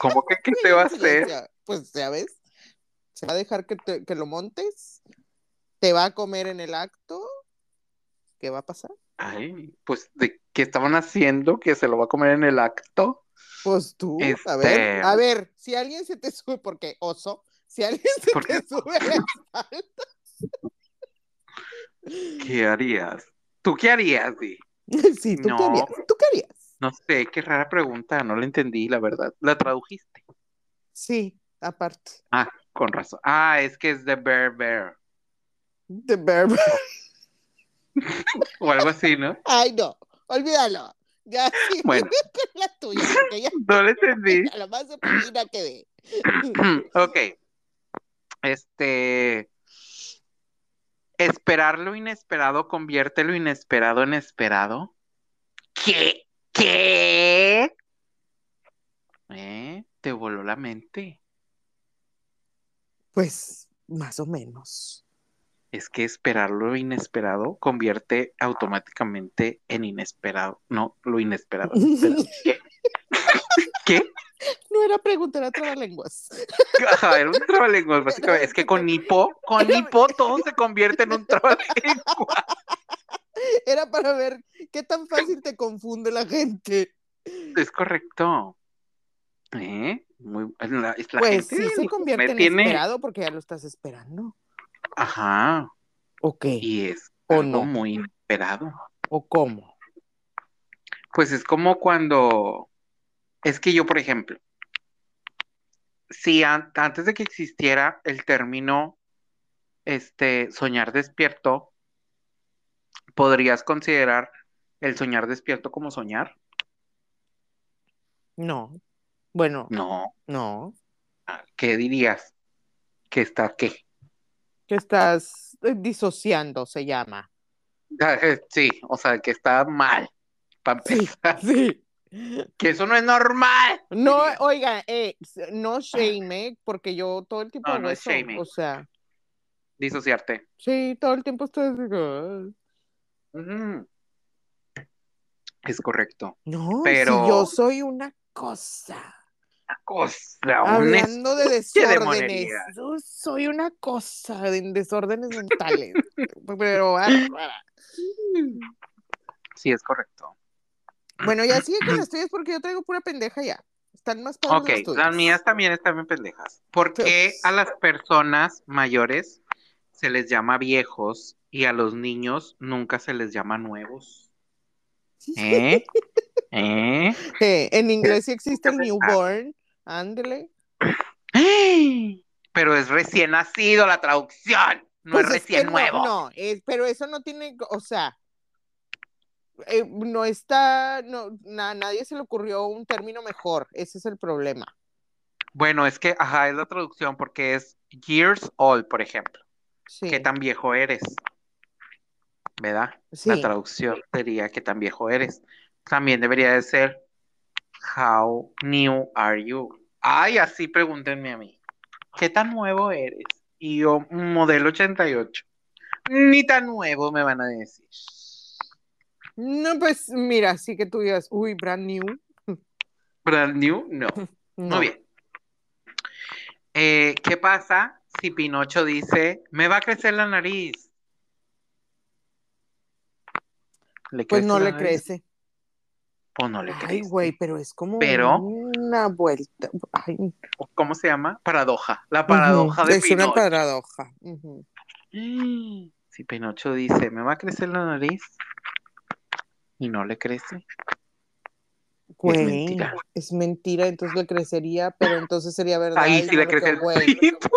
¿Cómo que qué te va a hacer? Pues ya ves, se va a dejar que, te- que lo montes, te va a comer en el acto, ¿qué va a pasar? Ay, pues de qué estaban haciendo que se lo va a comer en el acto. Pues tú, a Este- ver, a ver, si alguien se te sube, porque oso, si alguien se ¿Por te sube a ¿Qué harías? ¿Tú qué harías, Di? sí, ¿tú qué No. harías? ¿Tú qué harías? No sé, qué rara pregunta, no la entendí, la verdad. ¿La tradujiste? Sí, aparte, Ah, con razón. Ah, es que es de Bear Bear. de Bear Bear. o algo así, ¿no? Ay, no, olvídalo. Ya sí, Bueno. la tuya, ya No le entendí. a lo más de pagina quedé. ok. Este. Esperar lo inesperado convierte lo inesperado en esperado. ¿Qué? ¿Qué? ¿Eh? Te voló la mente. Pues, más o menos. Es que esperar lo inesperado convierte automáticamente en inesperado. No, lo inesperado. Espera, ¿Qué? ¿Qué? No era preguntar a trabalenguas. Ajá, era un trabalenguas, básicamente. Es que con hipo, con hipo todo se convierte en un trabalenguas. Era para ver qué tan fácil te confunde la gente. Es correcto. ¿Eh? Muy, la, es la Pues gente sí se convierte en tiene- esperado porque ya lo estás esperando. Ajá. ¿O qué? Y es ¿O algo no? muy inesperado. ¿O cómo? Pues es como cuando, es que yo, por ejemplo, si an- antes de que existiera el término, este, soñar despierto, ¿podrías considerar el soñar despierto como soñar? No. Bueno, No. no. ¿Qué dirías? ¿Que está qué? Que estás eh, disociando, se llama. Ah, eh, Sí, o sea, que está mal. Para Sí. Que eso no es normal. No, diría. oiga, eh, no shame, porque yo todo el tiempo No, no es eso. shaming. O sea, Disociarte. sí, todo el tiempo estoy "Ah". Ujú. Es correcto. No, Pero- si yo soy una cosa. Cosa, Hablando de de desórdenes, yo soy una cosa de desórdenes mentales. Pero bárbara. Sí, es correcto. Bueno, ya sigue con las tuyas porque yo traigo pura pendeja ya. Están más padres Ok, las tuyas. las mías también están bien pendejas. ¿Por qué a las personas mayores se les llama viejos y a los niños nunca se les llama nuevos? ¿Eh? ¿Eh? Eh, en inglés sí existe el newborn. Ándele. Pero es recién nacido la traducción, no Pues es recién no, nuevo. No, es- pero eso no tiene, o sea, eh, no está, no, na- nadie se le ocurrió un término mejor. Ese es el problema. Bueno, es que, ajá, es la traducción porque es years old, por ejemplo. Sí, ¿Qué tan viejo eres? ¿Verdad? sí. La traducción sería ¿qué tan viejo eres? También debería de ser How new are you? Ay, así pregúntenme a mí. ¿Qué tan nuevo eres? Y yo, modelo 88. Ni tan nuevo me van a decir. No, pues mira, sí que tú digas, uy, brand new. Brand new, no. No. Muy bien. Eh, ¿qué pasa si Pinocho dice, me va a crecer la nariz? ¿Le Pues no le nariz crece. O no le Ay, crece. güey, pero es como Pero- una vuelta. Ay, ¿Cómo se llama? Paradoja. La paradoja de Es una Pinocho. paradoja. ujú. Si Pinocho dice, me va a crecer la nariz y no le crece. Güey, mentira. es mentira, entonces le crecería, pero entonces sería verdad. Ahí sí no le crece el güey. pito.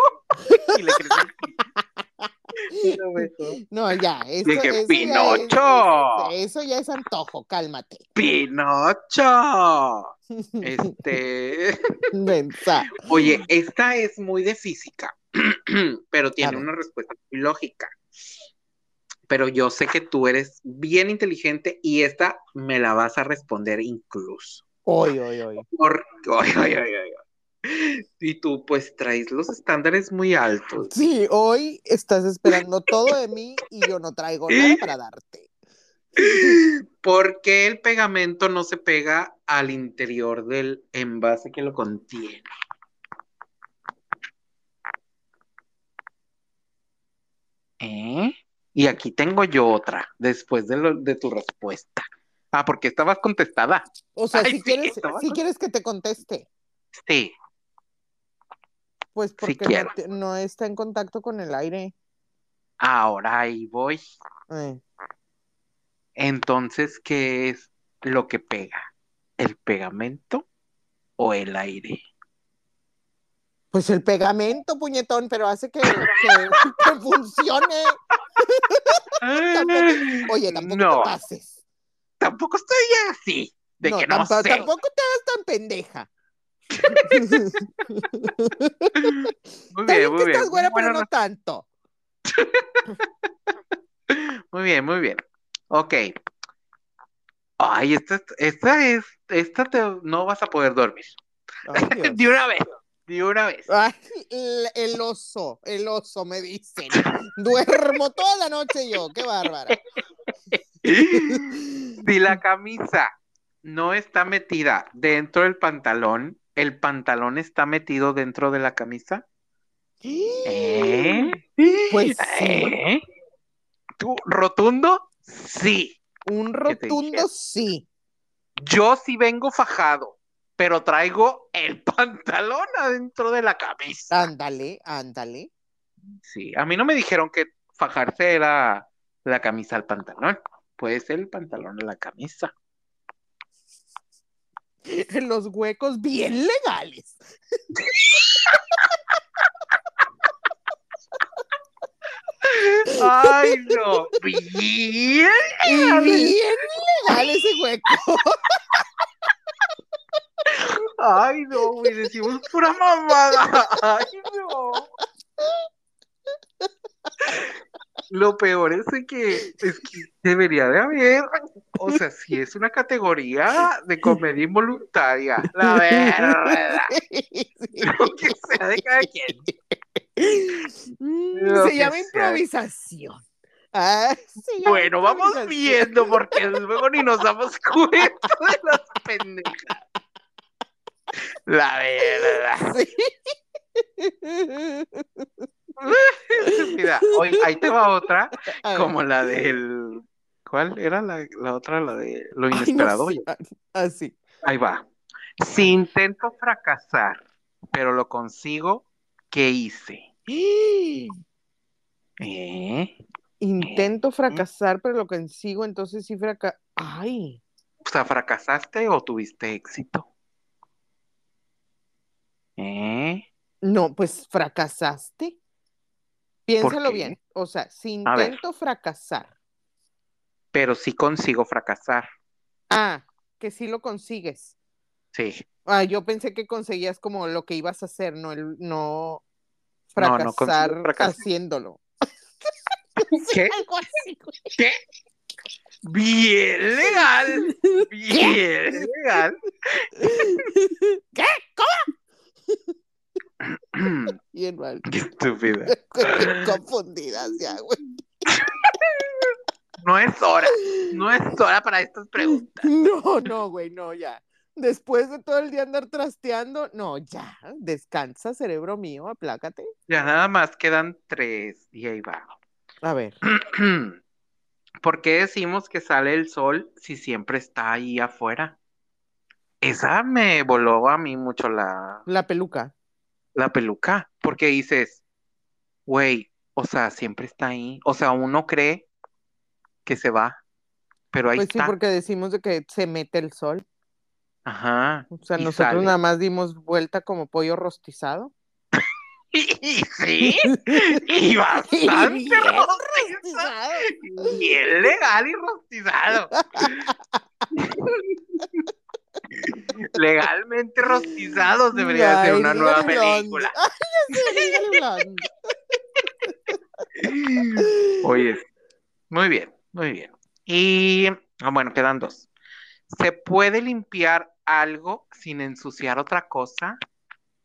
Le crece el pito. Eso- No, ya, Dije, eso ya es- ¡Pinocho! eso ya es antojo, cálmate. Pinocho. Este, oye, esta es muy de física, pero tiene una respuesta muy lógica. Pero yo sé que tú eres bien inteligente y esta me la vas a responder incluso. Hoy, hoy, hoy. Porque. Y tú pues traes los estándares muy altos. Sí, hoy estás esperando todo de mí y yo no traigo nada para darte. ¿Por qué el pegamento no se pega al interior del envase que lo contiene? ¿Eh? Y aquí tengo yo otra, después de, lo- de tu respuesta. Ah, porque estabas contestada. O sea, Ay, si sí, quieres, si quieres que te conteste, Sí, pues porque no, está en contacto con el aire. ahora ahí voy. Eh, Entonces, ¿qué es lo que pega? ¿El pegamento o el aire? Pues el pegamento, puñetón, pero hace que, que- que funcione. Tampoco- oye, tampoco no, te pases. tampoco estoy así, de No, que no tampa- sé. tampoco te hagas tan pendeja. Muy bien, muy que bien. estás güera, Buena pero no tanto. Muy bien, muy bien. Ok. Ay, esta, esta es, esta te, no vas a poder dormir. Ay. De una vez, de una vez. Ay, el, el oso, el oso, me dicen. Duermo toda la noche yo, qué bárbara. Si la camisa no está metida dentro del pantalón, ¿el pantalón está metido dentro de la camisa? ¿Eh? Pues sí, ¿Eh? ¿Tú, rotundo? Sí. un ¿Qué te rotundo sí. Yo sí vengo fajado, pero traigo el pantalón adentro de la camisa. Ándale, ándale. Sí, a mí no me dijeron que fajarse era la camisa al pantalón. Puede ser el pantalón a la camisa. Los huecos bien legales. Ay, no. Bien. Y bien legal ese hueco. Ay, no, güey, decimos pura mamada. Ay, no. Lo peor es que, es que debería de haber, o sea, si es una categoría de comedia involuntaria, la verdad, lo que sea de cada quien. Mm, Lo Se llama sea. improvisación. Ah, Bueno, vamos viendo porque luego ni nos damos cuenta de las pendejas. La verdad. Sí. Mira, hoy, ahí te va otra, como la del... ¿Cuál era la, la otra? La de lo Ay, no inesperado. sé. Ah, Así. Ahí va. Si intento fracasar, pero lo consigo, ¿qué hice? ¿Eh? Intento fracasar, pero lo consigo, entonces sí fraca... Ay, O sea, ¿fracasaste o tuviste éxito? ¿Eh? no, pues fracasaste. Piénsalo bien. O sea, si intento fracasar. Pero sí consigo fracasar. Ah, que sí lo consigues. Sí. Ah, yo pensé que conseguías como lo que ibas a hacer, no el no No, no consigo fracasar haciéndolo. ¿Qué? ¿Qué? Bien legal. Bien legal. ¿Qué? Bien mal. Qué estúpida. Bien confundidas ya, güey. No es hora. No es hora para estas preguntas. No, no, güey, no, ya. Después de todo el día andar trasteando, no, ya. Descansa, cerebro mío, aplácate. Ya nada más quedan tres y ahí va. A ver. ¿Por qué decimos que sale el sol si siempre está ahí afuera? Esa me voló a mí mucho la, La peluca. La peluca, porque dices, güey, o sea, siempre está ahí. O sea, uno cree que se va, pero ahí Pues sí, porque decimos de que se mete el sol. Ajá. O sea, Y nosotros sale. nada más dimos vuelta como pollo rostizado. Y sí, y bastante Bien rostizado. Bien legal y rostizado. Legalmente rostizados debería ser una nueva película. Ay. Oye, muy bien, muy bien. Y ah, bueno, quedan dos. ¿Se puede limpiar algo sin ensuciar otra cosa?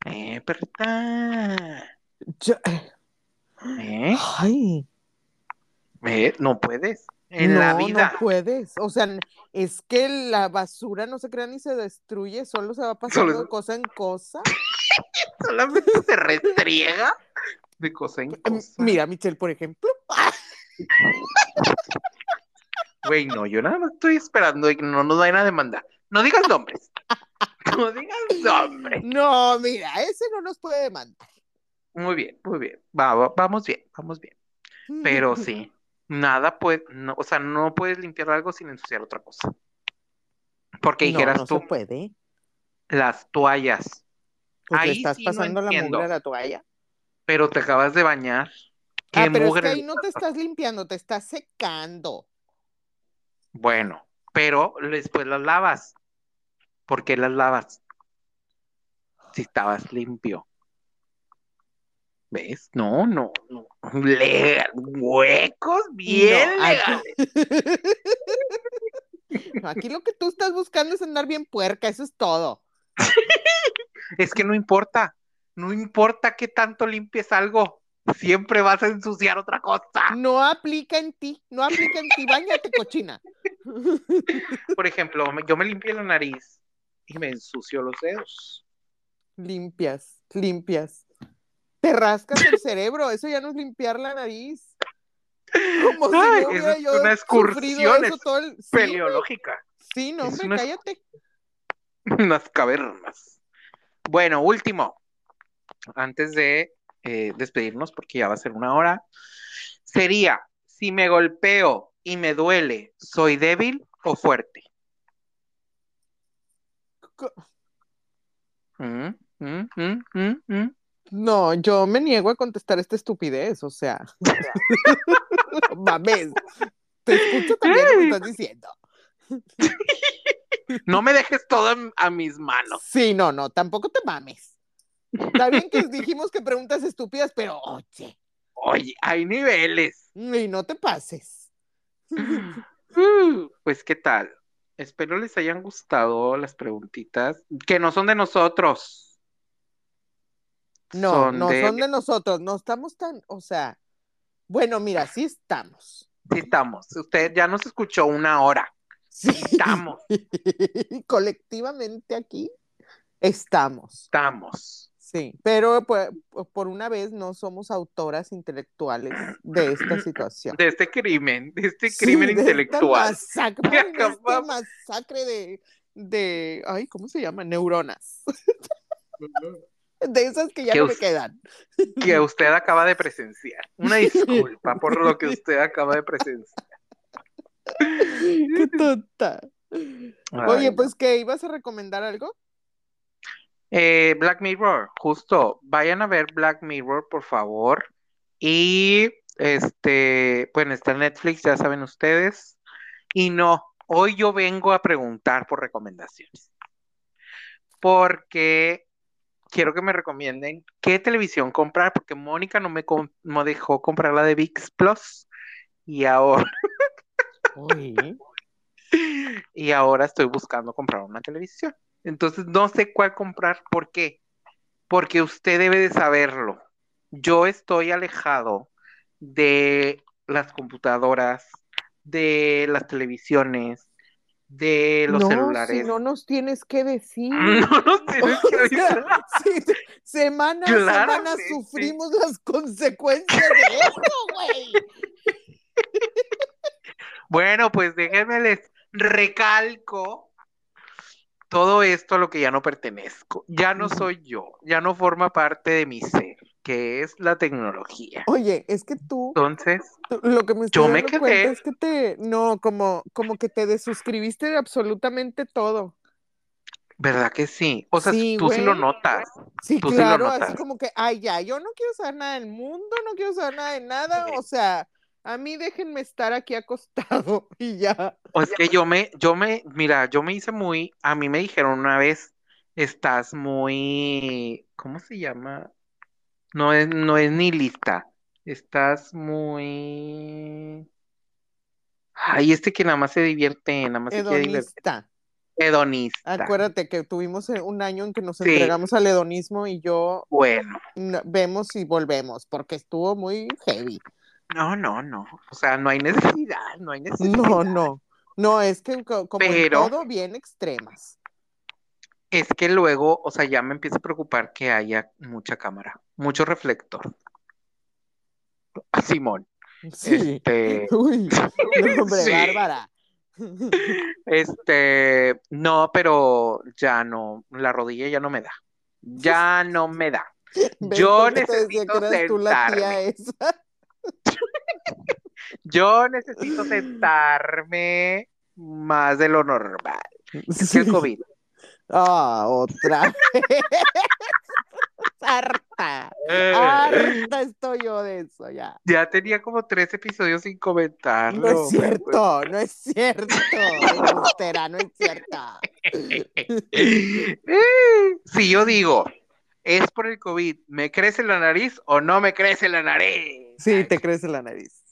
Eh, perrita. Yo- ¿Eh? Ay, Eh, No puedes. En no, la vida. no puedes. O sea, es que la basura no se crea ni se destruye, solo se va pasando Solo- de cosa en cosa. Solamente se restriega de cosa en Em, cosa. Mira, Michelle, por ejemplo. Güey, no, yo nada más estoy esperando que no nos vayan a demandar. No digas nombres. No digas nombres. No, mira, ese no nos puede demandar. Muy bien, muy bien. Va, va- vamos bien, vamos bien. Pero sí, nada puede, no, o sea, no puedes limpiar algo sin ensuciar otra cosa. Porque No, dijeras no tú, se puede. las toallas, Pues Ahí estás sí no pasando la mugre a la toalla. pero te acabas de bañar ¿Qué Ah, pero es mugre que ahí no te estás limpiando, te estás secando. Bueno, pero después las lavas. ¿Por qué las lavas? Si estabas limpio. ¿Ves? No, no, no. Le- huecos bien No, legales. aquí... Lo que tú estás buscando es andar bien puerca, eso es todo. Es que no importa. No importa qué tanto limpies algo. Siempre vas a ensuciar otra cosa. No aplica en ti, no aplica en ti, bañate, cochina. Por ejemplo, yo me limpié la nariz y me ensució los dedos. Limpias, limpias. Te rascas el cerebro, eso ya no es limpiar la nariz. Como si Ay, no eso hubiera es yo una excursión, eso es todo el... Peleológica. sí, no, hombre, una- cállate. Unas cavernas. Bueno, último. Antes de eh, despedirnos, porque ya va a ser una hora, sería, si me golpeo y me duele, ¿soy débil o fuerte? Mm, mm, mm, mm, mm. No, yo me niego a contestar esta estupidez, o sea. Mames. Te escucho también lo que estás diciendo. No me dejes todo a, a mis manos. Sí, no, no, tampoco te mames. Está bien que dijimos que preguntas estúpidas, pero oye, Oye, hay niveles. y no te pases. Uh, pues, ¿qué tal? Espero les hayan gustado las preguntitas, que no son de nosotros. No, Son no de- son de nosotros, no estamos tan, o sea, bueno, mira, sí estamos. Sí estamos. Usted ya nos escuchó una hora. Sí. Estamos, Colectivamente aquí estamos. estamos. Sí, pero por, por una vez no somos autoras intelectuales de esta situación. De este crimen, de este Sí, crimen de esta intelectual. masacre, que de acabamos- masacre de, de, ay, ¿cómo se llama? Neuronas. De esas que ya Que no me quedan. que usted acaba de presenciar. Una disculpa por lo que usted acaba de presenciar. Qué tonta. Oye, pues que ibas a recomendar algo. Eh, Black Mirror, justo, vayan a ver Black Mirror, por favor. Y este, bueno, está en Netflix, ya saben ustedes. Y no, hoy yo vengo a preguntar por recomendaciones. Porque quiero que me recomienden qué televisión comprar, porque Mónica no me, com- no dejó comprar la de VIX Plus. Y ahora, y ahora estoy buscando comprar una televisión. Entonces no sé cuál comprar. ¿Por qué? Porque usted debe de saberlo. Yo estoy alejado de las computadoras, de las televisiones, de los no, celulares. si no nos tienes que decir. No nos tienes que decir. sí, semana a semana sí, sí. sufrimos las consecuencias de eso, güey. Bueno, pues déjenme les recalco todo esto a lo que ya no pertenezco. Ya no soy yo, ya no forma parte de mi ser, que es la tecnología. Oye, es que tú, Entonces, tú- lo que me Yo me quedé. es que te, no, como, como que te desuscribiste de absolutamente todo. ¿verdad que sí? O sea, Sí, tú sí lo notas. Sí, Tú sí lo claro, así como que, ay, ya, yo no quiero saber nada del mundo, no quiero saber nada de nada, o sea, a mí déjenme estar aquí acostado y ya. O es que yo me, yo me, mira, yo me hice muy, a mí me dijeron una vez, estás muy, ¿cómo se llama? No es, no es ni lista, estás muy, ay, este que nada más se divierte, nada más se quiere divertir, Hedonista. Acuérdate que tuvimos eh, un año en que nos Sí. entregamos al hedonismo y yo Bueno, no- vemos y volvemos, porque estuvo muy heavy. no, no, no, o sea, no hay necesidad, no hay necesidad. No, no, no, es que co- como en Pero- todo, bien extremas. Es que luego, o sea, ya me empieza a preocupar que haya mucha cámara, mucho reflector. Ah, Simón, Sí. este, Uy, hombre, Sí. Bárbara. este, no, pero ya no, la rodilla ya no me da, ya no me da. ¿Ves Yo necesito que eras tú la tía sentarme. esa? Yo necesito sentarme más de lo normal. Es que el COVID. Ah, otra vez. harta. Harta estoy yo de eso. ya. Ya tenía como tres episodios sin comentarlo. No es cierto, no es cierto. no es cierto. si yo digo, es por el COVID, ¿me crece la nariz o no me crece la nariz? Sí, te crece la nariz.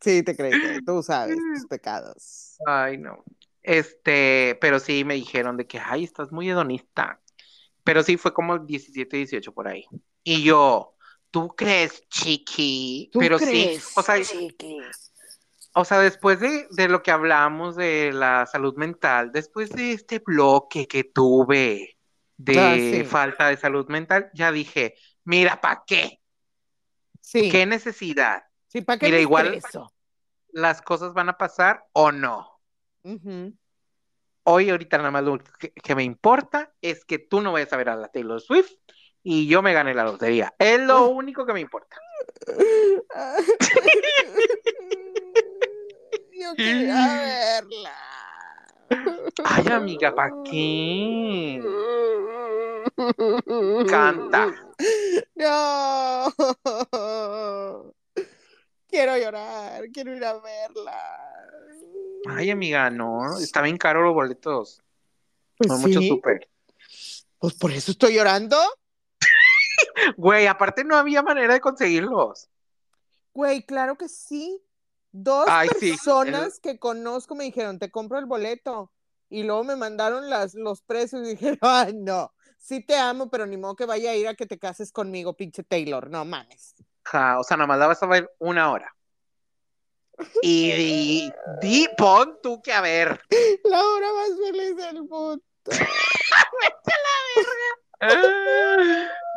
Sí, te crece. Tú sabes tus pecados. Ay, no. Este, pero sí me dijeron de que, ay, estás muy hedonista. Pero sí fue como 17, 18 por ahí. Y yo, ¿tú crees, chiqui? ¿Tú pero crees, sí, o sea, o sea, después de, de lo que hablamos de la salud mental, después de este bloque que tuve de Ah, sí. falta de salud mental, ya dije, mira, ¿para qué? Sí, ¿Qué necesidad? sí, ¿para qué Mira, igual-? ¿Las cosas van a pasar o no? Hoy, ahorita nada más lo que, que me importa es que tú no vayas a ver a la Taylor Swift y yo me gane la lotería. Es lo único que me importa. Yo quería verla. Ay, amiga, ¿para qué? Canta. No. Quiero llorar, quiero ir a verla. Ay, amiga, no, está bien caro los boletos. Pues No mucho súper. pues por eso estoy llorando. Güey, aparte no había manera de conseguirlos. Güey, claro que sí. Dos Ay, sí. personas que conozco me dijeron, te compro el boleto. Y luego me mandaron las, los precios y dije, ay, no, sí te amo, pero ni modo que vaya a ir a que te cases conmigo, pinche Taylor, no mames. Ja, o sea, nada más la vas a ver una hora. Y di- pon tú que a ver. La hora más feliz del mundo.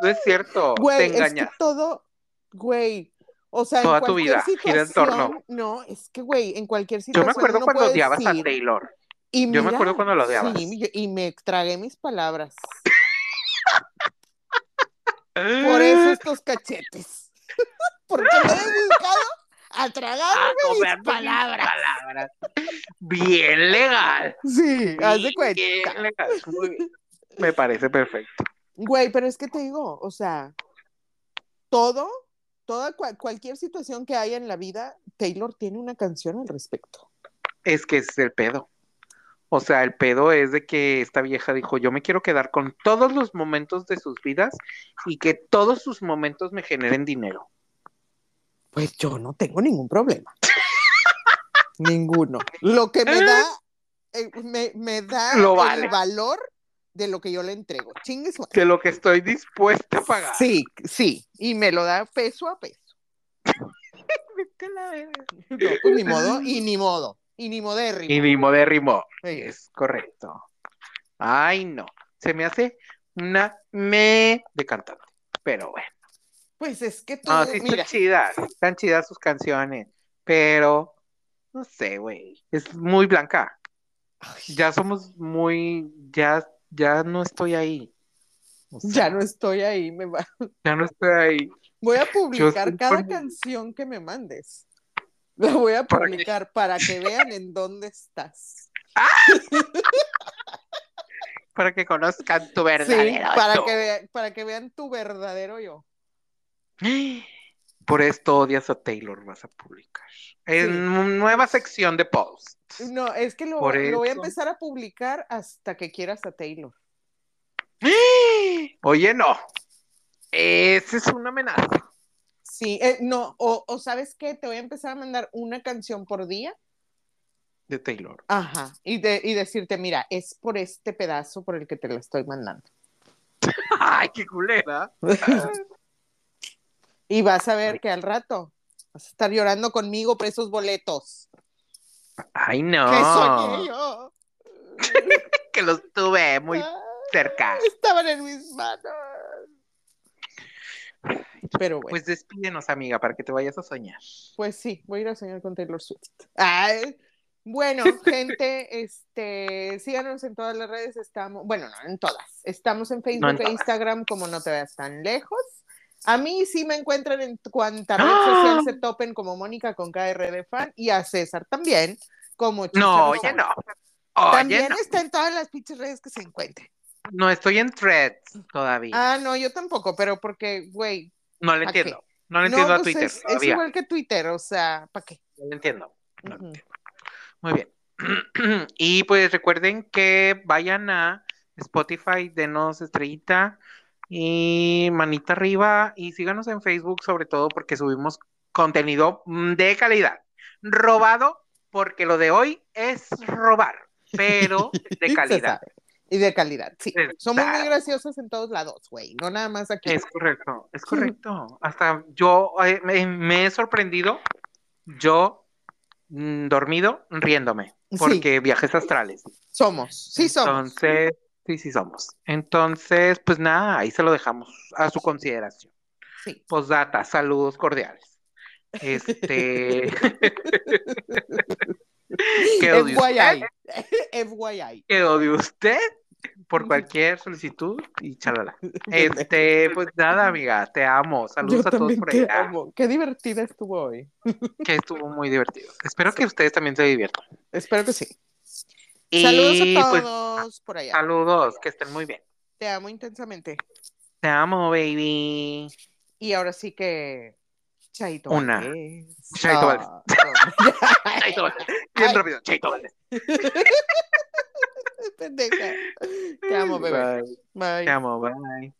No es cierto, Güey, te es que engañas. todo, güey, o sea, Toda en tu vida gira en torno. no, es que, güey, en cualquier Yo situación me acuerdo uno cuando odiabas a Taylor. y Yo me acuerdo cuando lo odiabas. Sí, y- y me tragué mis palabras. Por eso estos cachetes. Porque me he dedicado a comer mis palabras. palabras. Bien legal. Sí, haz de cuenta. Bien legal. Me parece perfecto. Güey, pero es que te digo, o sea, todo, toda cua- cualquier situación que haya en la vida, Taylor tiene una canción al respecto. Es que ese es el pedo. O sea, el pedo es de que esta vieja dijo, yo me quiero quedar con todos los momentos de sus vidas y que todos sus momentos me generen dinero. Pues yo no tengo ningún problema. Ninguno. Lo que me da, eh, me, me da Lo el valor de lo que yo le entrego. Chingue su madre. Que lo que estoy dispuesta a pagar. Sí, sí. Y me lo da peso a peso. No, pues ni modo, y ni modo. Y ni modérrimo. Y mi modérrimo. Sí. Es correcto. Ay, no. Se me hace una me de cantante. Pero bueno. Pues es que tú, No, sí están mira, chidas. Están chidas sus canciones. Pero, no sé, güey. Es muy blanca. Ya somos muy. Ya, ya no estoy ahí. O sea, ya no estoy ahí. Me va- ya no estoy ahí. Voy a publicar cada canción que me mandes. La voy a publicar para que vean en dónde estás. Para que conozcan tu Sí, verdadero para yo. que, vea- para que vean tu verdadero yo. Por esto odias a Taylor, vas a publicar. En nueva sección de posts. No, es que lo, voy a empezar a publicar hasta que quieras a Taylor. Oye, no. Esa es una amenaza. Sí, eh, no, o, o sabes qué, te voy a empezar a mandar una canción por día, De Taylor. ajá, y, de, y decirte, mira, es por este pedazo por el que te la estoy mandando. Ay, qué culera. y vas a ver que al rato vas a estar llorando conmigo por esos boletos. Ay, no. Que soñé yo. Que los tuve muy cerca. Estaban en mis manos. Pero bueno, pues, Pues despídenos, amiga, para que te vayas a soñar. sí, voy a ir a soñar con Taylor Swift. Ay, bueno, gente, este, síganos en todas las redes, estamos, bueno, no en todas, estamos en Facebook No en e. Instagram como no te veas tan lejos. A mí sí me encuentran en cuanta red ¡Ah! social se topen como Mónica con KR de fan y a César también como Chicha No, oye, no. Oye, También no. está en todas las pinches redes que se encuentren. No estoy en threads todavía. Ah, no, yo tampoco, pero porque, güey, no lo ¿pa' qué? entiendo. No le entiendo a pues Twitter es, igual que Twitter, o sea, ¿para qué? No lo entiendo. No. Muy bien. Y pues recuerden que vayan a Spotify, denos estrellita y manita arriba y síganos en Facebook sobre todo porque subimos contenido mm, de calidad. Robado porque lo de hoy es robar, pero de calidad. Y de calidad, sí. Exacto. Somos muy graciosos en todos lados, güey. No nada más aquí. Es correcto, es correcto. Hasta yo eh, me, me he sorprendido, yo mm, dormido, riéndome, Sí. porque viajes astrales. Somos, sí somos. Entonces, sí, sí somos. Entonces, pues nada, ahí se lo dejamos a su consideración. Sí. Postdata, saludos cordiales. Este. Quedo de usted, FYI. FYI. quedo de usted por cualquier solicitud y chalala. Este, pues nada, amiga, te amo. Saludos Yo a todos por te allá, amo. Qué divertida estuvo hoy. que estuvo muy divertido. Espero que ustedes también se diviertan. Espero que sí. Y Saludos a pues, todos por allá. saludos, que estén muy bien. Te amo intensamente. Te amo, baby. Y ahora sí que. Chaito. Una. Valdés. Chaito Ah, Chaito Valdés. Bien Ay. rápido, Chaito Valdés. Pendeja. Te amo, bebé. Bye. Bye. Te amo, bye.